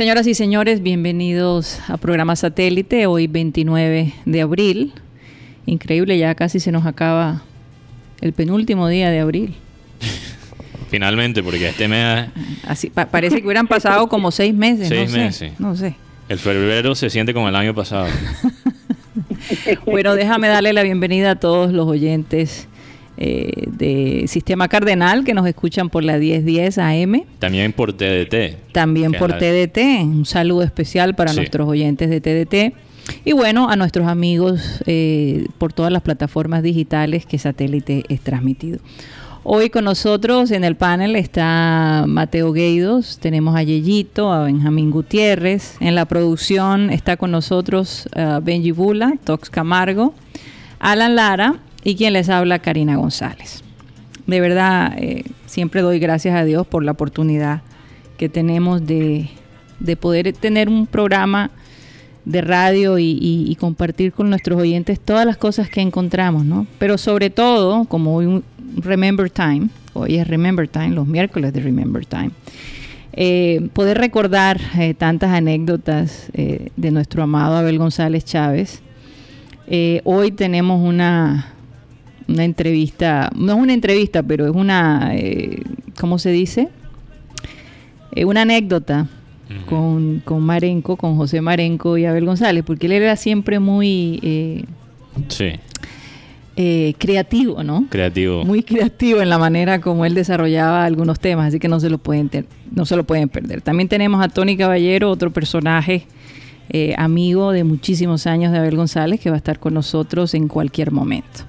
Señoras y señores, bienvenidos a programa satélite, hoy 29 de abril. Increíble, ya casi se nos acaba el penúltimo día de abril. Finalmente, porque este mes... Así, parece que hubieran pasado como seis meses. Seis no meses. Sé, no sé. El febrero se siente como el año pasado. bueno, déjame darle la bienvenida a todos los oyentes eh, de Sistema Cardenal que nos escuchan por la 1010 AM. También por TDT. También por la... TDT. Un saludo especial para sí. nuestros oyentes de TDT. Y bueno, a nuestros amigos eh, por todas las plataformas digitales que satélite es transmitido. Hoy con nosotros en el panel está Mateo Gueidos, tenemos a Yeyito, a Benjamín Gutiérrez. En la producción está con nosotros uh, Benji Bula, Tox Camargo, Alan Lara y quien les habla, Karina González. De verdad, eh, siempre doy gracias a Dios por la oportunidad que tenemos de, de poder tener un programa de radio y, compartir con nuestros oyentes todas las cosas que encontramos, ¿no? Pero sobre todo, como hoy un Remember Time, hoy es Remember Time, los miércoles de Remember Time, eh, poder recordar eh, tantas anécdotas de nuestro amado Abel González Chávez. Hoy tenemos una, una entrevista, no es una entrevista, pero es una, eh, ¿cómo se dice? Eh, una anécdota uh -huh. con, con, Marenco, con José Marenco y Abel González, porque él era siempre muy... Eh, sí. creativo, ¿no? Creativo. Muy creativo en la manera como él desarrollaba algunos temas, así que no se lo pueden, no se lo pueden perder. También tenemos a Tony Caballero, otro personaje eh, amigo de muchísimos años de Abel González, que va a estar con nosotros en cualquier momento.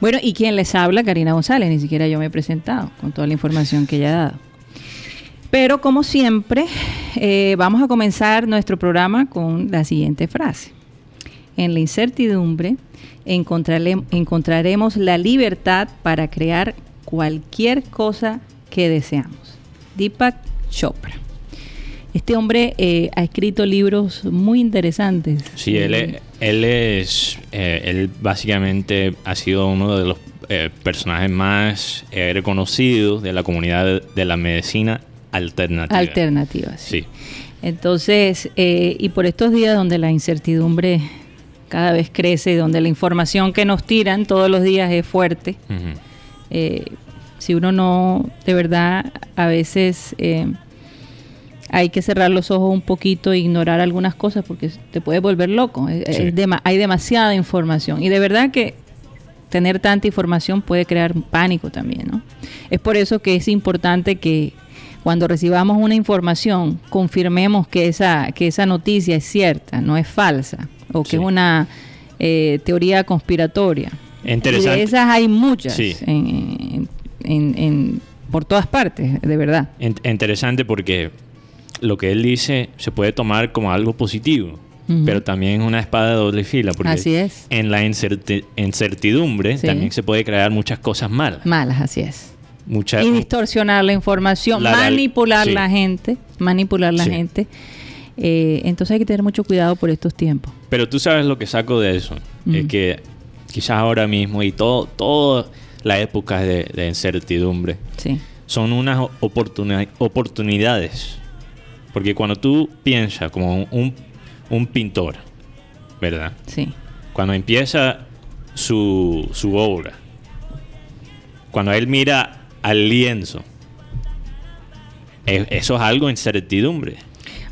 Bueno, y quien les habla, Karina González, ni siquiera yo me he presentado con toda la información que ella ha dado. Pero como siempre, eh, vamos a comenzar nuestro programa con la siguiente frase. En la incertidumbre encontrare encontraremos la libertad para crear cualquier cosa que deseamos. Deepak Chopra. Este hombre eh, ha escrito libros muy interesantes. Sí, él es, él, es eh, él básicamente ha sido uno de los eh, personajes más reconocidos de la comunidad de, de, la medicina alternativa. Alternativa, sí. sí. Entonces, y por estos días donde la incertidumbre cada vez crece, donde la información que nos tiran todos los días es fuerte, uh -huh. si uno no, de verdad, a veces hay que cerrar los ojos un poquito e ignorar algunas cosas porque te puede volver loco. Sí. Es de, hay demasiada información y de verdad que tener tanta información puede crear pánico también, ¿no? Es por eso que es importante que cuando recibamos una información confirmemos que esa, que esa noticia es cierta, no es falsa o que sí. es una eh, teoría conspiratoria. Interesante. Y de esas hay muchas sí. en, en, en, por todas partes, de verdad. Interesante porque lo que él dice se puede tomar como algo positivo, uh -huh. pero también es una espada de doble fila, porque así es. en la incertidumbre sí. también se puede crear muchas cosas malas. Malas, así es. Mucha, y distorsionar la información, la, manipular sí. la gente, manipular la sí. gente. Eh, entonces hay que tener mucho cuidado por estos tiempos. Pero tú sabes lo que saco de eso, uh -huh. es que quizás ahora mismo y todo, toda la época de, de incertidumbre son unas oportuni oportunidades porque cuando tú piensas como un, un, pintor, ¿verdad? Sí. Cuando empieza su, su, obra, cuando él mira al lienzo, eso es algo incertidumbre.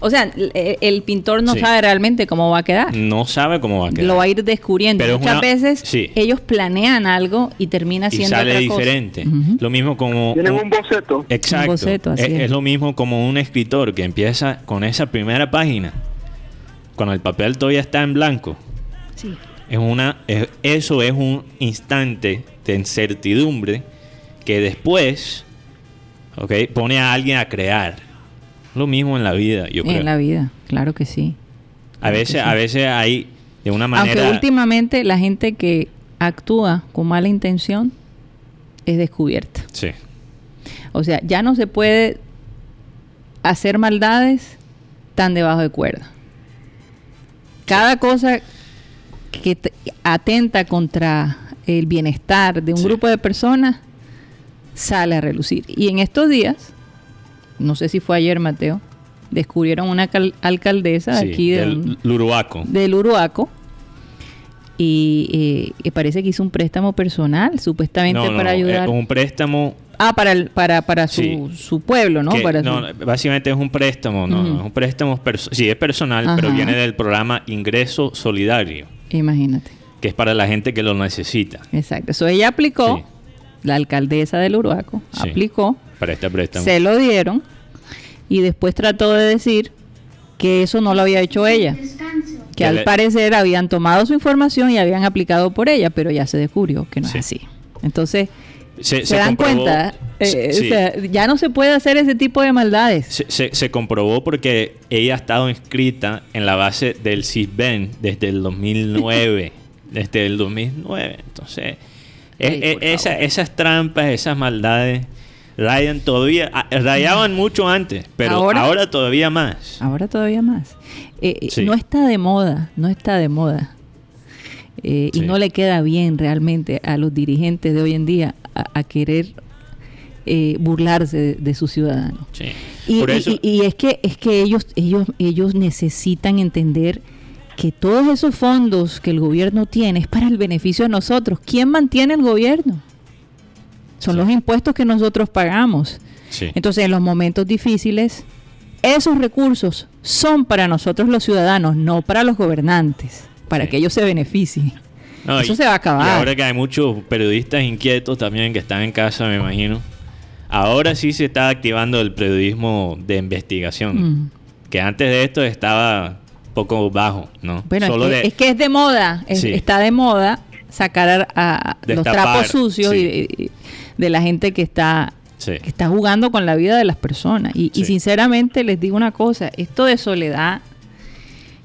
O sea, el pintor no sí. sabe realmente cómo va a quedar. No sabe cómo va a quedar. Lo va a ir descubriendo. Pero Muchas una, veces sí. ellos planean algo y termina siendo y sale otra diferente. Cosa. Uh -huh. Lo mismo como tienen un boceto. Exacto. Un boceto, es, es. es, lo mismo como un escritor que empieza con esa primera página cuando el papel todavía está en blanco. Sí. Es una es, eso es un instante de incertidumbre que después okay, pone a alguien a crear lo mismo en la vida, yo creo. En la vida, claro que sí. A veces, sí. a veces hay de una manera. Aunque últimamente la gente que actúa con mala intención es descubierta. Sí. O sea, ya no se puede hacer maldades tan debajo de cuerda. Cada cosa que atenta contra el bienestar de un sí. grupo de personas sale a relucir. Y en estos días no sé si fue ayer, Mateo, descubrieron una alcaldesa aquí del Uruaco. Del Uruaco. Y eh, parece que hizo un préstamo personal, supuestamente para ayudar. un préstamo Ah, para, el, para, para su, su pueblo, ¿no? no, básicamente es un préstamo, no, es un préstamo, sí, es personal, pero viene del programa Ingreso Solidario. Imagínate. Que es para la gente que lo necesita. Exacto. Eso ella aplicó, la alcaldesa del Uruaco aplicó. Se lo dieron y después trató de decir que eso no lo había hecho ella. Que al parecer habían tomado su información y habían aplicado por ella, pero ya se descubrió que no es así. Entonces, se, dan cuenta. Eh, ya no se puede hacer ese tipo de maldades. Se, comprobó porque ella ha estado inscrita en la base del CISBEN desde el 2009. desde el 2009. Entonces, e, e, esas trampas, esas maldades, rayan todavía, rayaban mucho antes, pero ahora, todavía más. Ahora todavía más. Eh, eh, no está de moda, no está de moda. Y no le queda bien realmente a los dirigentes de hoy en día a, querer eh, burlarse de, sus ciudadanos. Y, es que es que ellos ellos ellos necesitan entender que todos esos fondos que el gobierno tiene es para el beneficio de nosotros. ¿Quién mantiene el gobierno? Son los impuestos que nosotros pagamos. Entonces, en los momentos difíciles, esos recursos son para nosotros los ciudadanos, no para los gobernantes, para que ellos se beneficien. Eso se va a acabar. Y ahora que hay muchos periodistas inquietos también que están en casa, me imagino. Ahora sí se está activando el periodismo de investigación. Mm. Que antes de esto estaba poco bajo, ¿no? Bueno, es, que, es, de moda, está de moda sacar a, los trapos sucios y, de la gente que está, que está jugando con la vida de las personas. Y, y sinceramente les digo una cosa, esto de soledad,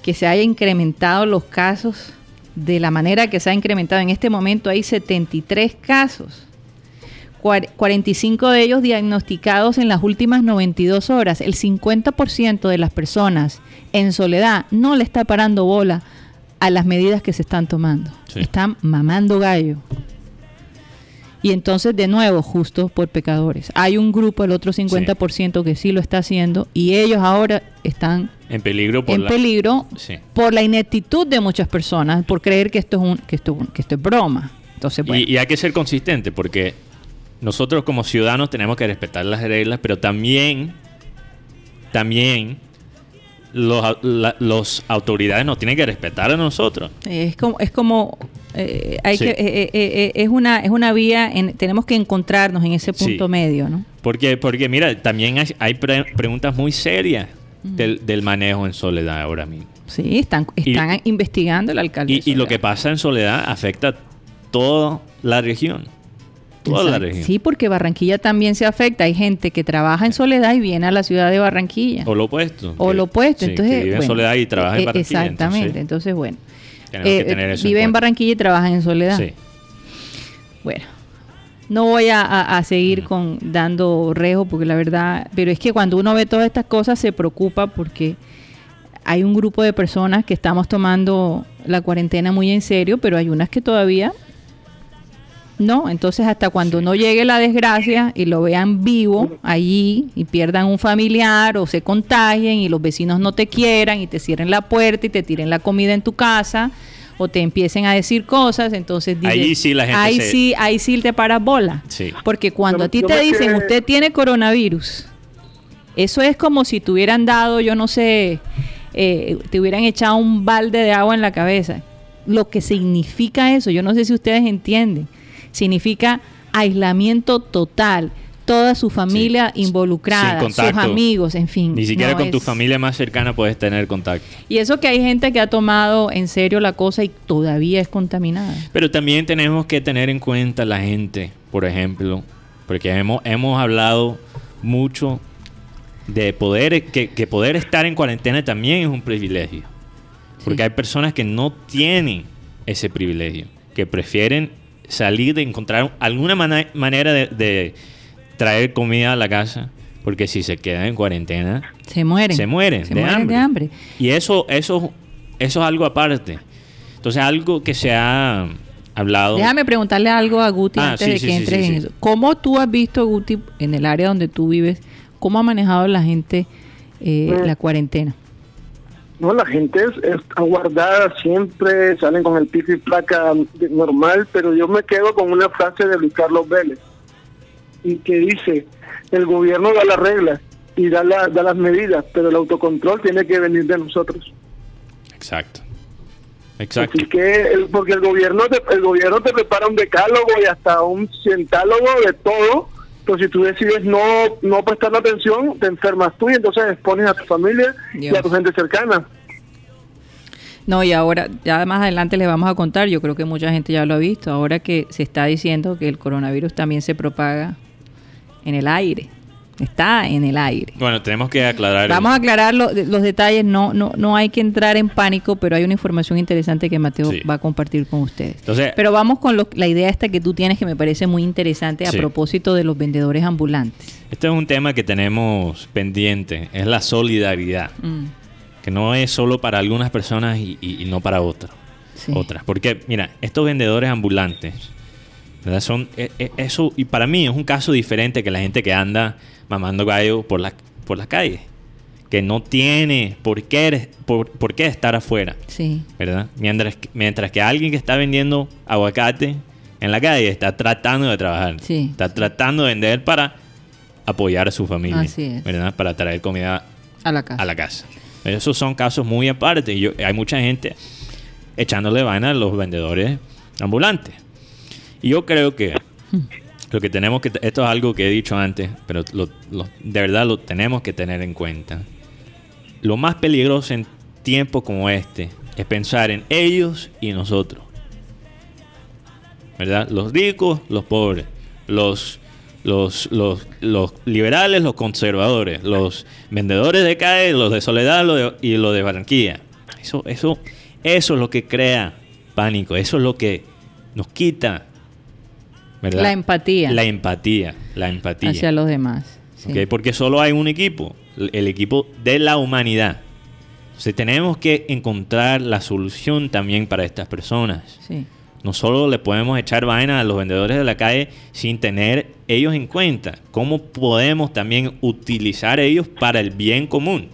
que se haya incrementado los casos de la manera que se ha incrementado en este momento, hay 73 casos. 45 de ellos diagnosticados en las últimas 92 horas. El 50% de las personas en soledad no le está parando bola a las medidas que se están tomando. Están mamando gallo. Y entonces, de nuevo, justo por pecadores. Hay un grupo, el otro 50% que sí lo está haciendo, y ellos ahora están en peligro por, la... peligro por la ineptitud de muchas personas, por creer que esto es, un, que esto, que esto es broma. Entonces, y, hay que ser consistente, porque nosotros como ciudadanos tenemos que respetar las reglas, pero también, también los, los autoridades nos tienen que respetar a nosotros. Es como, es como eh, hay que, eh, eh, es una es una vía, en, tenemos que encontrarnos en ese punto medio, ¿no? Porque, porque mira, también hay, preguntas muy serias del, del, manejo en soledad ahora mismo. Sí, están, están investigando el alcalde. Y, y lo que pasa en soledad afecta toda la región. Sí, porque Barranquilla también se afecta. Hay gente que trabaja en Soledad y viene a la ciudad de Barranquilla. O lo opuesto. O lo opuesto. entonces, vive en Soledad y trabaja en eh, Barranquilla. Exactamente. Entonces, bueno. Eh, vive en, Barranquilla y trabaja en Soledad. Sí. Bueno. No voy a, seguir con dando rejo porque la verdad, pero es que cuando uno ve todas estas cosas se preocupa porque hay un grupo de personas que estamos tomando la cuarentena muy en serio, pero hay unas que todavía no, entonces hasta cuando no llegue la desgracia y lo vean vivo allí y pierdan un familiar o se contagien y los vecinos no te quieran y te cierren la puerta y te tiren la comida en tu casa o te empiecen a decir cosas, entonces ahí sí la gente ahí sí, ahí sí te paras bola. Porque cuando a ti te dicen, usted tiene coronavirus, eso es como si te hubieran dado, yo no sé, eh, te hubieran echado un balde de agua en la cabeza. Lo que significa eso, yo no sé si ustedes entienden significa aislamiento total toda su familia involucrada, sus amigos, en fin. Ni siquiera con tu familia más cercana puedes tener contacto. Y eso que hay gente que ha tomado en serio la cosa y todavía es contaminada. Pero también tenemos que tener en cuenta la gente, por ejemplo, porque hemos, hemos hablado mucho de poder, que, que poder estar en cuarentena también es un privilegio. Porque hay personas que no tienen ese privilegio, que prefieren salir, de encontrar alguna manera de, traer comida a la casa. Porque si se quedan en cuarentena, se mueren. Se mueren, de, hambre. Y eso, eso, eso es algo aparte. Entonces, algo que se ha hablado. Déjame preguntarle algo a Guti ah, antes de que entres en eso. ¿Cómo tú has visto, Guti, en el área donde tú vives, cómo ha manejado la gente eh, mm. la cuarentena? No, la gente es, aguardada siempre, salen con el pico y placa normal, pero yo me quedo con una frase de Luis Carlos Vélez, y que dice, el gobierno da las reglas y da, da las medidas, pero el autocontrol tiene que venir de nosotros. Exacto. Exacto. Así que, porque el gobierno, te, el gobierno te prepara un decálogo y hasta un cientálogo de todo, pero si tú decides no, no prestar atención, te enfermas tú y entonces expones a tu familia y a tu gente cercana. No, y ahora, ya más adelante les vamos a contar, yo creo que mucha gente ya lo ha visto, ahora que se está diciendo que el coronavirus también se propaga en el aire está en el aire. Bueno, tenemos que aclarar. Vamos a aclarar los detalles, no, no, no hay que entrar en pánico, pero hay una información interesante que Mateo va a compartir con ustedes. pero vamos con la idea esta que tú tienes que me parece muy interesante a propósito de los vendedores ambulantes. Este es un tema que tenemos pendiente, es la solidaridad, mm. que no es solo para algunas personas y, no para otras. Otras, porque mira, estos vendedores ambulantes, ¿verdad? Son, e, e, eso, y para mí es un caso diferente que la gente que anda mamando gallo por la, por las calles. Que no tiene por qué, por, por qué estar afuera. Sí. ¿Verdad? Mientras, mientras que alguien que está vendiendo aguacate en la calle está tratando de trabajar. Sí, está tratando de vender para apoyar a su familia. Así ¿Verdad? Para traer comida a la casa. A la casa. Esos son casos muy aparte. Y hay mucha gente echándole vaina a los vendedores ambulantes. Y yo creo que hmm. Lo que tenemos que, esto es algo que he dicho antes, pero de verdad lo tenemos que tener en cuenta. Lo más peligroso en tiempos como este es pensar en ellos y nosotros. ¿Verdad? Los ricos, los pobres, los, los, los, los liberales, los conservadores, los vendedores de CAE, los de Soledad y los de Barranquilla. Eso, eso, eso es lo que crea pánico, eso es lo que nos quita la empatía. La empatía, la empatía. Hacia los demás. Porque solo hay un equipo, el equipo de la humanidad. Entonces tenemos que encontrar la solución también para estas personas. No solo le podemos echar vaina a los vendedores de la calle sin tener ellos en cuenta. ¿Cómo podemos también utilizar ellos para el bien común?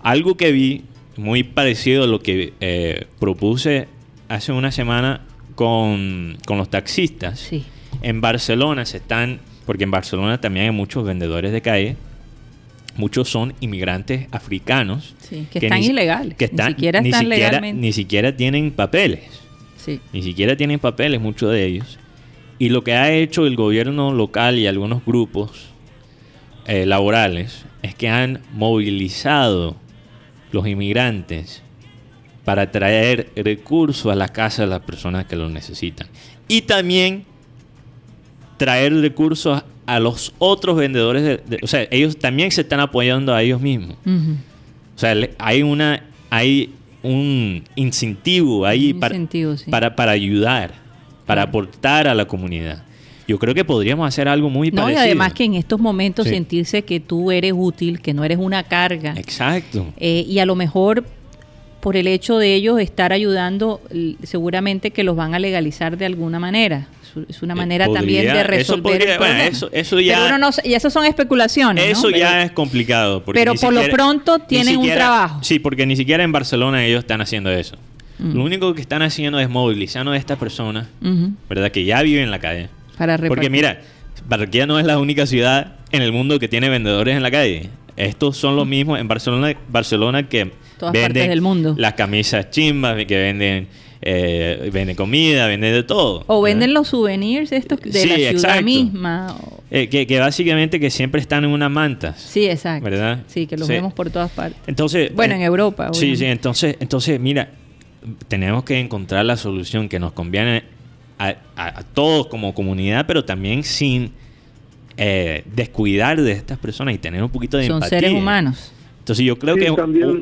Algo que vi muy parecido a lo que eh, propuse hace una semana con, con los taxistas. Sí. En Barcelona se están, porque en Barcelona también hay muchos vendedores de calle, muchos son inmigrantes africanos. que, están ilegales. Que están, ni siquiera están ni siquiera tienen papeles. Sí. Ni siquiera tienen papeles muchos de ellos. Y lo que ha hecho el gobierno local y algunos grupos eh, laborales es que han movilizado los inmigrantes para traer recursos a la casa de las personas que lo necesitan. Y también traer recursos a los otros vendedores. De, o sea, ellos también se están apoyando a ellos mismos. O sea, hay una hay un incentivo ahí para, para, para ayudar, para aportar a la comunidad. Yo creo que podríamos hacer algo muy no, parecido. Y además que en estos momentos sentirse que tú eres útil, que no eres una carga. Exacto. Eh, y a lo mejor por el hecho de ellos estar ayudando, seguramente que los van a legalizar de alguna manera es una eh, manera también de resolver eso, eso, ya, y eso son especulaciones. Eso ya es complicado. pero por lo pronto tienen un trabajo. Sí, porque ni siquiera en Barcelona ellos están haciendo eso. Mm. Lo único que están haciendo es movilizando a estas personas, ¿verdad? Que ya viven en la calle. Para porque mira, Barranquilla no es la única ciudad en el mundo que tiene vendedores en la calle. Estos son los mismos en Barcelona, Barcelona que venden del mundo. las camisas chimbas, que venden eh, venden comida, venden de todo. O venden los souvenirs estos de la ciudad misma. Eh, que, básicamente que siempre están en unas mantas. Sí, exacto. ¿Verdad? Sí, que los vemos por todas partes. Entonces, bueno, en eh, Europa. Sí, sí, entonces, entonces, mira, tenemos que encontrar la solución que nos conviene a, todos como comunidad, pero también sin descuidar de estas personas y tener un poquito de Son seres humanos. Entonces yo creo que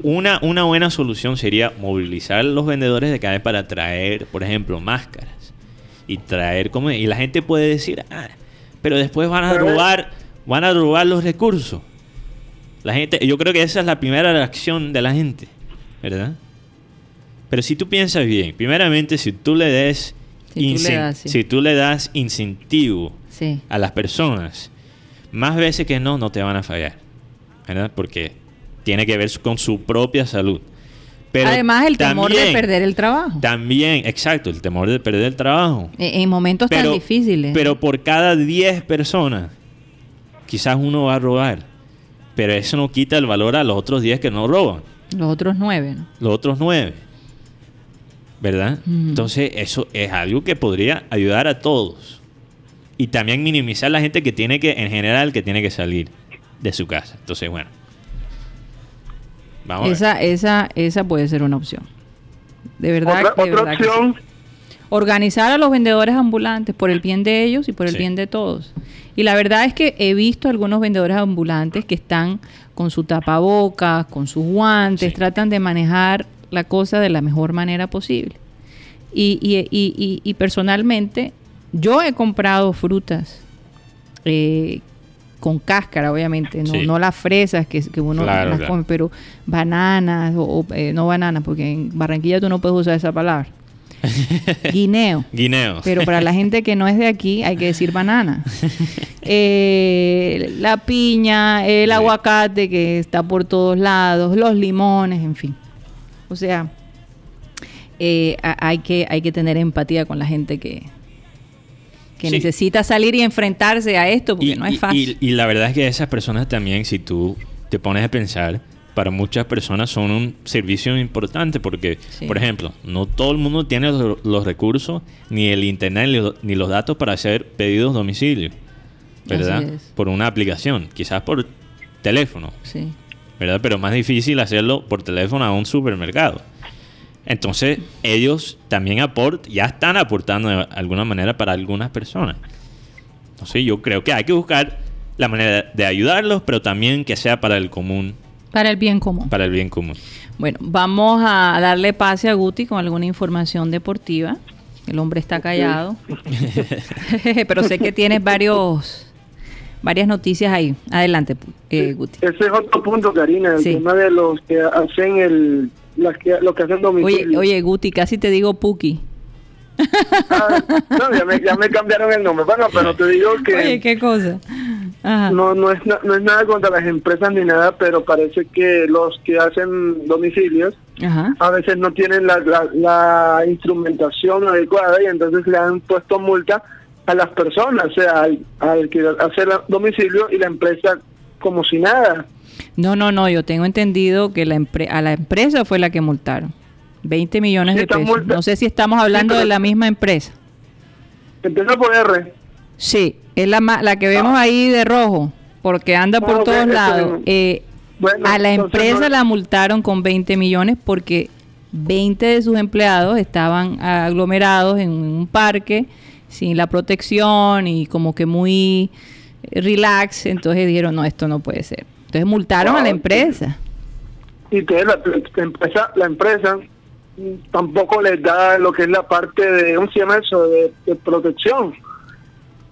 una, una buena solución sería movilizar a los vendedores de calle para traer, por ejemplo, máscaras. Y traer como y la gente puede decir, ah, pero después van a robar, van a robar los recursos. La gente, yo creo que esa es la primera reacción de la gente, ¿verdad? Pero si tú piensas bien, primeramente si tú le des si, tú le das, incentivo a las personas, más veces que no, no te van a fallar. ¿Verdad? Porque tiene que ver con su propia salud. Pero Además, el temor de perder el trabajo. También, exacto, el temor de perder el trabajo. E, en, momentos tan difíciles. Pero por cada 10 personas, quizás uno va a robar. Pero eso no quita el valor a los otros 10 que no roban. Los otros 9, ¿no? Los otros 9. ¿Verdad? Entonces, eso es algo que podría ayudar a todos. Y también minimizar la gente que tiene que, en general, que tiene que salir de su casa. Entonces, bueno esa, esa, esa puede ser una opción. De verdad. Otra, opción. Organizar a los vendedores ambulantes por el bien de ellos y por el bien de todos. Y la verdad es que he visto algunos vendedores ambulantes que están con su tapabocas, con sus guantes, tratan de manejar la cosa de la mejor manera posible. Y, y, y, y personalmente, yo he comprado frutas eh, con cáscara, obviamente, no, no las fresas que, uno las come, pero bananas, o, eh, no bananas, porque en Barranquilla tú no puedes usar esa palabra. Guineo. Guineo. Pero para la gente que no es de aquí hay que decir banana. Eh, la piña, el aguacate que está por todos lados, los limones, en fin. O sea, eh, hay, que, hay que tener empatía con la gente que, que necesita salir y enfrentarse a esto, porque no es fácil. Y, la verdad es que esas personas también, si tú te pones a pensar, para muchas personas son un servicio importante porque, por ejemplo, no todo el mundo tiene los, recursos, ni el internet, ni, los datos para hacer pedidos domicilio, ¿verdad? Por una aplicación, quizás por teléfono, sí. ¿verdad? Pero más difícil hacerlo por teléfono a un supermercado. Entonces, ellos también aportan, ya están aportando de alguna manera para algunas personas. Entonces, yo creo que hay que buscar la manera de ayudarlos, pero también que sea para el común. Para el bien común. Para el bien común. Bueno, vamos a darle pase a Guti con alguna información deportiva. El hombre está callado. pero sé que tienes varios varias noticias ahí. Adelante, eh, Guti. Ese es otro punto, Karina, el tema de los que hacen el las que, lo que hacen domicilio. Oye, oye, Guti, casi te digo Puki. Ah, no, ya me, ya me, cambiaron el nombre. Bueno, pero te digo que... Oye, ¿qué cosa? No, no, es, no, es nada contra las empresas ni nada, pero parece que los que hacen domicilios a veces no tienen la, la, instrumentación adecuada y entonces le han puesto multa a las personas, o sea, al, al que hace el domicilio y la empresa como si nada. No, no, no, yo tengo entendido que la a la empresa fue la que multaron. 20 millones de pesos. No sé si estamos hablando de la misma empresa. Empieza por R. Sí, es la, la que vemos ahí de rojo, porque anda por ah, todos lados. Eh, a la empresa la multaron con 20 millones porque 20 de sus empleados estaban aglomerados en un parque sin la protección y como que muy relax, entonces dijeron, no, esto no puede ser. Entonces multaron a la empresa. Y entonces la, empresa, la empresa tampoco les da lo que es la parte de, un se eso? De, protección.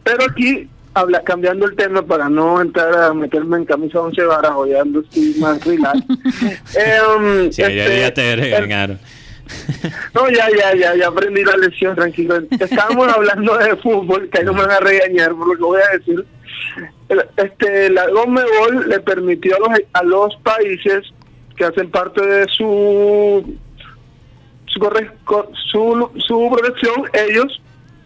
Pero aquí, habla, cambiando el tema para no entrar a meterme en camisa once varas o ya estoy más relax. eh, sí, ya, este, te regañaron. No, ya, ya, ya, ya aprendí la lección, tranquilo. Estábamos hablando de fútbol, que no me van a regañar por lo que voy a decir este, la Gol le permitió a los, a los países que hacen parte de su su, su, protección, ellos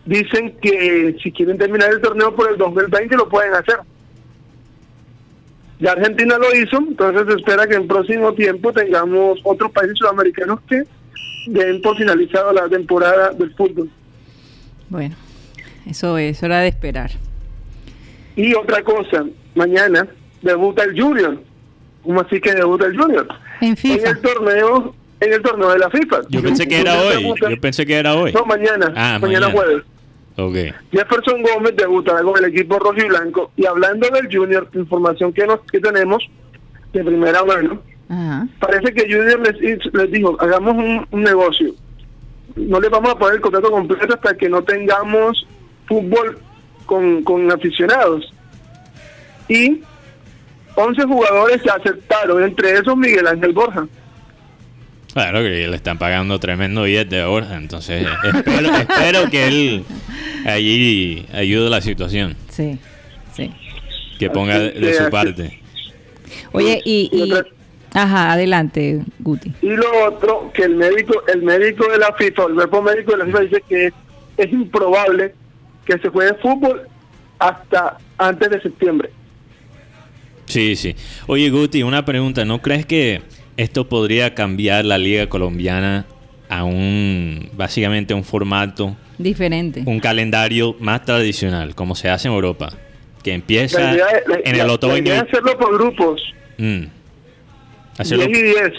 dicen que si quieren terminar el torneo por el 2020 lo pueden hacer. Ya Argentina lo hizo, entonces se espera que en próximo tiempo tengamos otros países sudamericanos que den por finalizado la temporada del fútbol. Bueno, eso es hora de esperar. Y otra cosa, mañana debuta el Junior. ¿Cómo así que debuta el Junior? En, FIFA. en el torneo en el torneo de la FIFA. Yo pensé que era hoy. Yo pensé que era hoy. No, mañana. Ah, mañana, jueves. Okay. Jefferson Gómez debutará con el equipo rojo y blanco. Y hablando del Junior, información que, nos, que tenemos de primera mano, parece que Junior les, les dijo, hagamos un, un, negocio. No le vamos a poner el contrato completo hasta que no tengamos fútbol con, con aficionados. Y 11 jugadores se aceptaron, entre esos Miguel Ángel Borja. Claro que le están pagando tremendo billete de Borja, entonces espero, espero que él allí ayude la situación. Sí, sí. Que ponga de, su parte. Oye, y, Ajá, adelante, Guti. Y lo otro, que el médico, el médico de la FIFA, el cuerpo médico de la FIFA dice que es, improbable que se juegue fútbol hasta antes de septiembre. Sí, sí. Oye, Guti, una pregunta. ¿No crees que esto podría cambiar la liga colombiana a un, básicamente, un formato diferente, un calendario más tradicional, como se hace en Europa, que empieza en el otoño. La hacerlo por grupos. Mm. 10 y 10.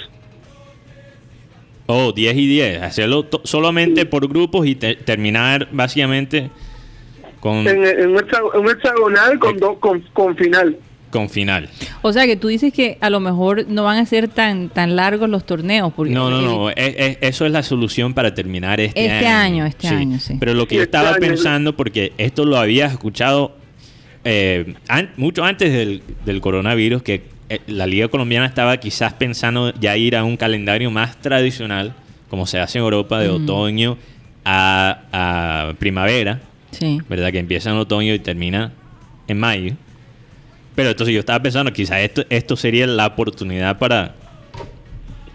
Oh, 10 y 10. Hacerlo solamente por grupos y terminar básicamente con... En, un, hexagonal con, con, con final con final. O sea que tú dices que a lo mejor no van a ser tan tan largos los torneos. Porque no, no, no. eso es la solución para terminar este, este año. Este año, sí. Pero lo que yo este estaba pensando, porque esto lo había escuchado eh, mucho antes del, del coronavirus, que eh, la Liga Colombiana estaba quizás pensando ya ir a un calendario más tradicional, como se hace en Europa, de otoño a, primavera, sí. ¿verdad? Que empieza en otoño y termina en mayo. Pero entonces yo estaba pensando, quizás esto, esto sería la oportunidad para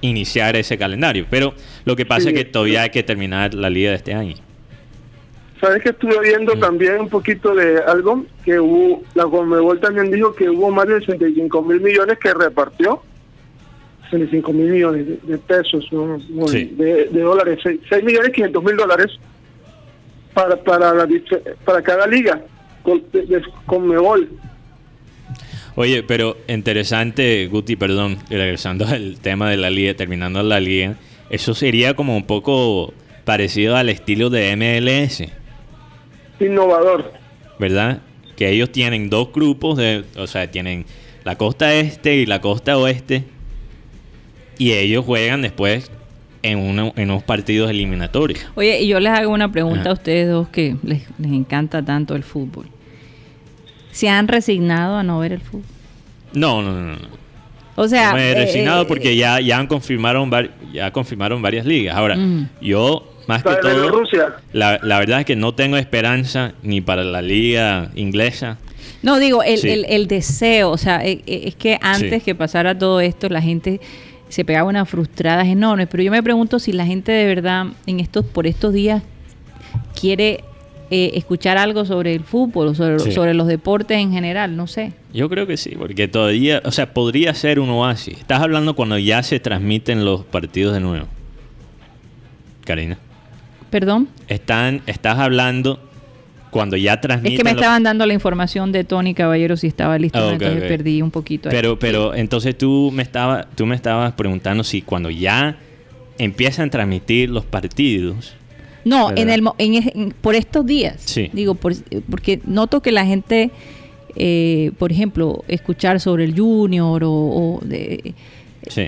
iniciar ese calendario. Pero lo que pasa es que todavía hay que terminar la liga de este año. Sabes que estuve viendo mm. también un poquito de algo que hubo, la Conmebol también dijo que hubo más de 65 mil millones que repartió. 65 mil millones de, pesos, de, dólares, 6, millones 500 mil dólares para para, la, para cada liga con, Conmebol. Oye, pero interesante, Guti, perdón, regresando al tema de la liga, terminando la liga, eso sería como un poco parecido al estilo de MLS innovador. ¿Verdad? Que ellos tienen dos grupos, de, o sea, tienen la costa este y la costa oeste, y ellos juegan después en, uno, en unos partidos eliminatorios. Oye, y yo les hago una pregunta a ustedes dos que les, encanta tanto el fútbol. ¿Se han resignado a no ver el fútbol? No, no, no. no. O sea, me he resignado eh, porque ya, ya han confirmaron ya confirmaron varias ligas. Ahora, yo más que todo, La, la, verdad es que no tengo esperanza ni para la liga inglesa. No, digo, el, el, el deseo, o sea, e, e, es, que antes que pasara todo esto, la gente se pegaba unas frustradas enormes, pero yo me pregunto si la gente de verdad en estos por estos días quiere eh, escuchar algo sobre el fútbol o sobre, sobre, los deportes en general, no sé. Yo creo que sí, porque todavía, o sea, podría ser un oasis. Estás hablando cuando ya se transmiten los partidos de nuevo. Karina. Perdón. Están, estás hablando cuando ya transmiten. Es que me estaban dando la información de Tony Caballero si estaba listo, ah, entonces perdí un poquito. Pero, pero entonces tú me estaba, tú me estabas preguntando si cuando ya empiezan a transmitir los partidos. No, en el, en, por estos días. Sí. Digo, porque noto que la gente, eh, por ejemplo, escuchar sobre el Junior o, o de,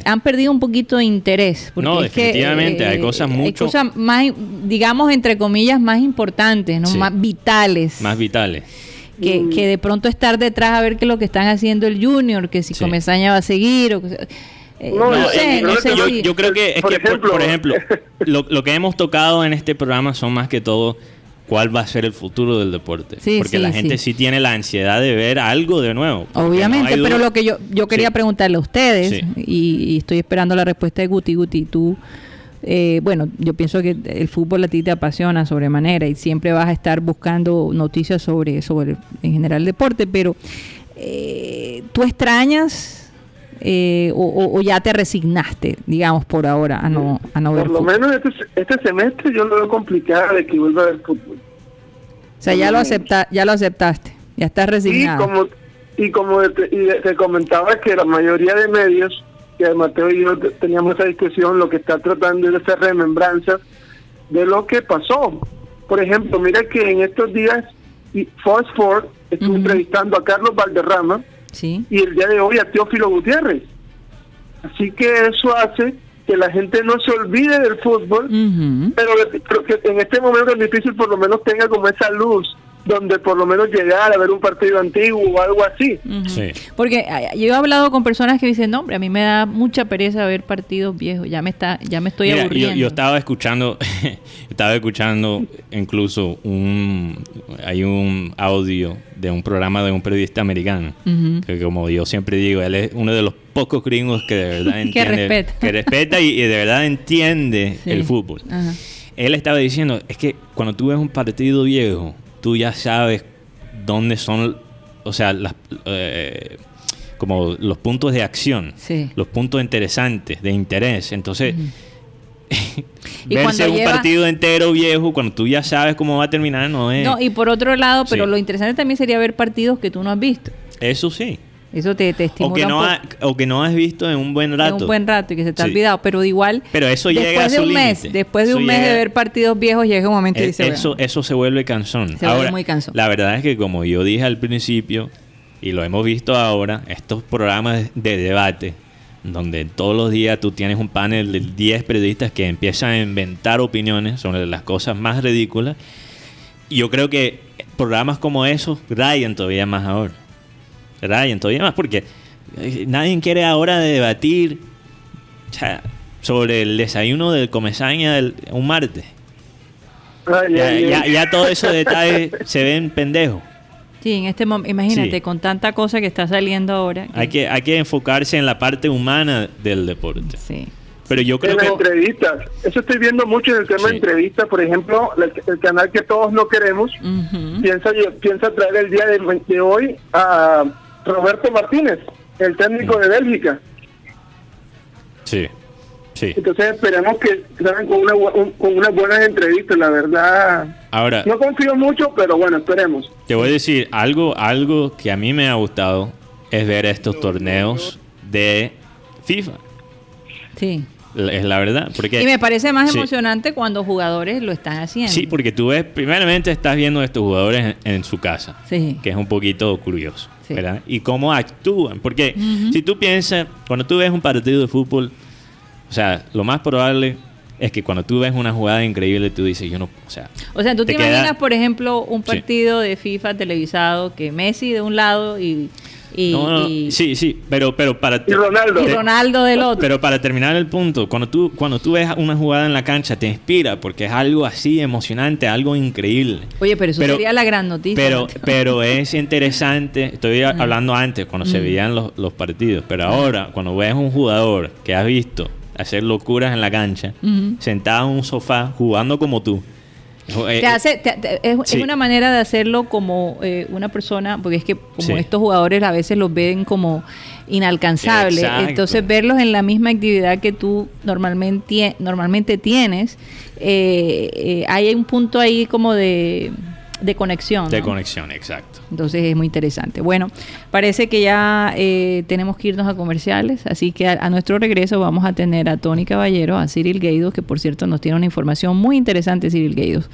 han perdido un poquito de interés. no, definitivamente, hay eh, cosas mucho... Hay cosas más, digamos, entre comillas, más importantes, ¿no? Más vitales. Más vitales. Que, que, de pronto estar detrás a ver qué es lo que están haciendo el Junior, que si Comesaña va a seguir o eh, no, sé, no sé yo, creo que, es por, que ejemplo, por, ejemplo, lo, lo, que hemos tocado en este programa son más que todo cuál va a ser el futuro del deporte. Porque la gente sí. tiene la ansiedad de ver algo de nuevo. Obviamente, pero lo que yo, yo quería preguntarle a ustedes, y, estoy esperando la respuesta de Guti, Guti, tú... Eh, bueno, yo pienso que el fútbol a ti te apasiona sobremanera y siempre vas a estar buscando noticias sobre, sobre en general el deporte, pero eh, ¿tú extrañas eh, o, ya te resignaste, digamos, por ahora a no, a no ver Por lo menos este, este, semestre yo lo veo complicado de que vuelva a ver fútbol. O sea, ya lo, acepta, ya lo aceptaste, ya estás resignado. Y como, y como te, comentaba que la mayoría de medios, que Mateo y yo teníamos esa discusión, lo que está tratando es hacer remembranzas de lo que pasó. Por ejemplo, mira que en estos días Fox Ford estuvo entrevistando a Carlos Valderrama, y el día de hoy a Teófilo Gutiérrez. Así que eso hace que la gente no se olvide del fútbol, pero, que en este momento es difícil por lo menos tenga como esa luz donde por lo menos llegar a ver un partido antiguo o algo así. Porque yo he hablado con personas que dicen, no, hombre, a mí me da mucha pereza ver partidos viejos, ya me está ya me estoy aburriendo. Yo, estaba escuchando estaba escuchando incluso un hay un audio de un programa de un periodista americano, que como yo siempre digo, él es uno de los pocos gringos que de verdad entiende, que respeta, y, de verdad entiende el fútbol. Él estaba diciendo, es que cuando tú ves un partido viejo, tú ya sabes dónde son, o sea, las, eh, como los puntos de acción, los puntos interesantes, de interés. Entonces, verse un partido entero viejo, cuando tú ya sabes cómo va a terminar, no es... No, y por otro lado, pero lo interesante también sería ver partidos que tú no has visto. Eso sí. Eso te, te estimula o que, no o que no has visto en un buen rato. En un buen rato y que se te ha olvidado. Pero igual. Pero eso llega a de un mes, Después de un mes de ver partidos viejos, llega un momento y dice. Eso, eso se vuelve cansón. Se vuelve muy cansón. La verdad es que, como yo dije al principio, y lo hemos visto ahora, estos programas de debate, donde todos los días tú tienes un panel de 10 periodistas que empiezan a inventar opiniones sobre las cosas más ridículas. Yo creo que programas como esos rayan todavía más ahora. Ryan, todavía más, porque eh, nadie quiere ahora debatir sobre el desayuno del comezaña del, un martes. ya, ya, todos esos detalles se ven pendejos. Sí, en este momento, imagínate, con tanta cosa que está saliendo ahora. Hay, que, hay que enfocarse en la parte humana del deporte. Sí. Pero yo creo en que... las entrevistas, eso estoy viendo mucho en el tema de entrevistas, por ejemplo, el, canal que todos no queremos, piensa, piensa traer el día de hoy a Roberto Martínez, el técnico de Bélgica. Sí, sí. Entonces esperemos que salgan con, una, con unas buenas entrevistas, la verdad. Ahora, no confío mucho, pero bueno, esperemos. Te voy a decir algo, algo que a mí me ha gustado es ver estos torneos de FIFA. Sí. Es la verdad. Porque, y me parece más emocionante cuando jugadores lo están haciendo. Sí, porque tú ves, primeramente estás viendo a estos jugadores en, su casa, que es un poquito curioso, ¿verdad? Y cómo actúan. Porque si tú piensas, cuando tú ves un partido de fútbol, o sea, lo más probable es que cuando tú ves una jugada increíble, tú dices, yo no, o sea... O sea, tú te, imaginas, por ejemplo, un partido de FIFA televisado que Messi de un lado y y, sí, sí, pero, pero para... Y Ronaldo. Y Ronaldo del otro. Pero para terminar el punto, cuando tú, cuando tú ves una jugada en la cancha, te inspira porque es algo así emocionante, algo increíble. Oye, pero eso sería la gran noticia. Pero, pero es interesante, estoy hablando antes, cuando se veían los, los, partidos, pero ahora, cuando ves un jugador que has visto hacer locuras en la cancha, sentado en un sofá, jugando como tú, eh, hace, es, una manera de hacerlo como eh, una persona, porque es que como estos jugadores a veces los ven como inalcanzables, entonces verlos en la misma actividad que tú normalmente, normalmente tienes, eh, hay un punto ahí como de de conexión. De conexión, exacto. Entonces es muy interesante. Bueno, parece que ya eh, tenemos que irnos a comerciales, así que a, nuestro regreso vamos a tener a Tony Caballero, a Cyril Gaidos, que por cierto nos tiene una información muy interesante, Cyril Gaidos.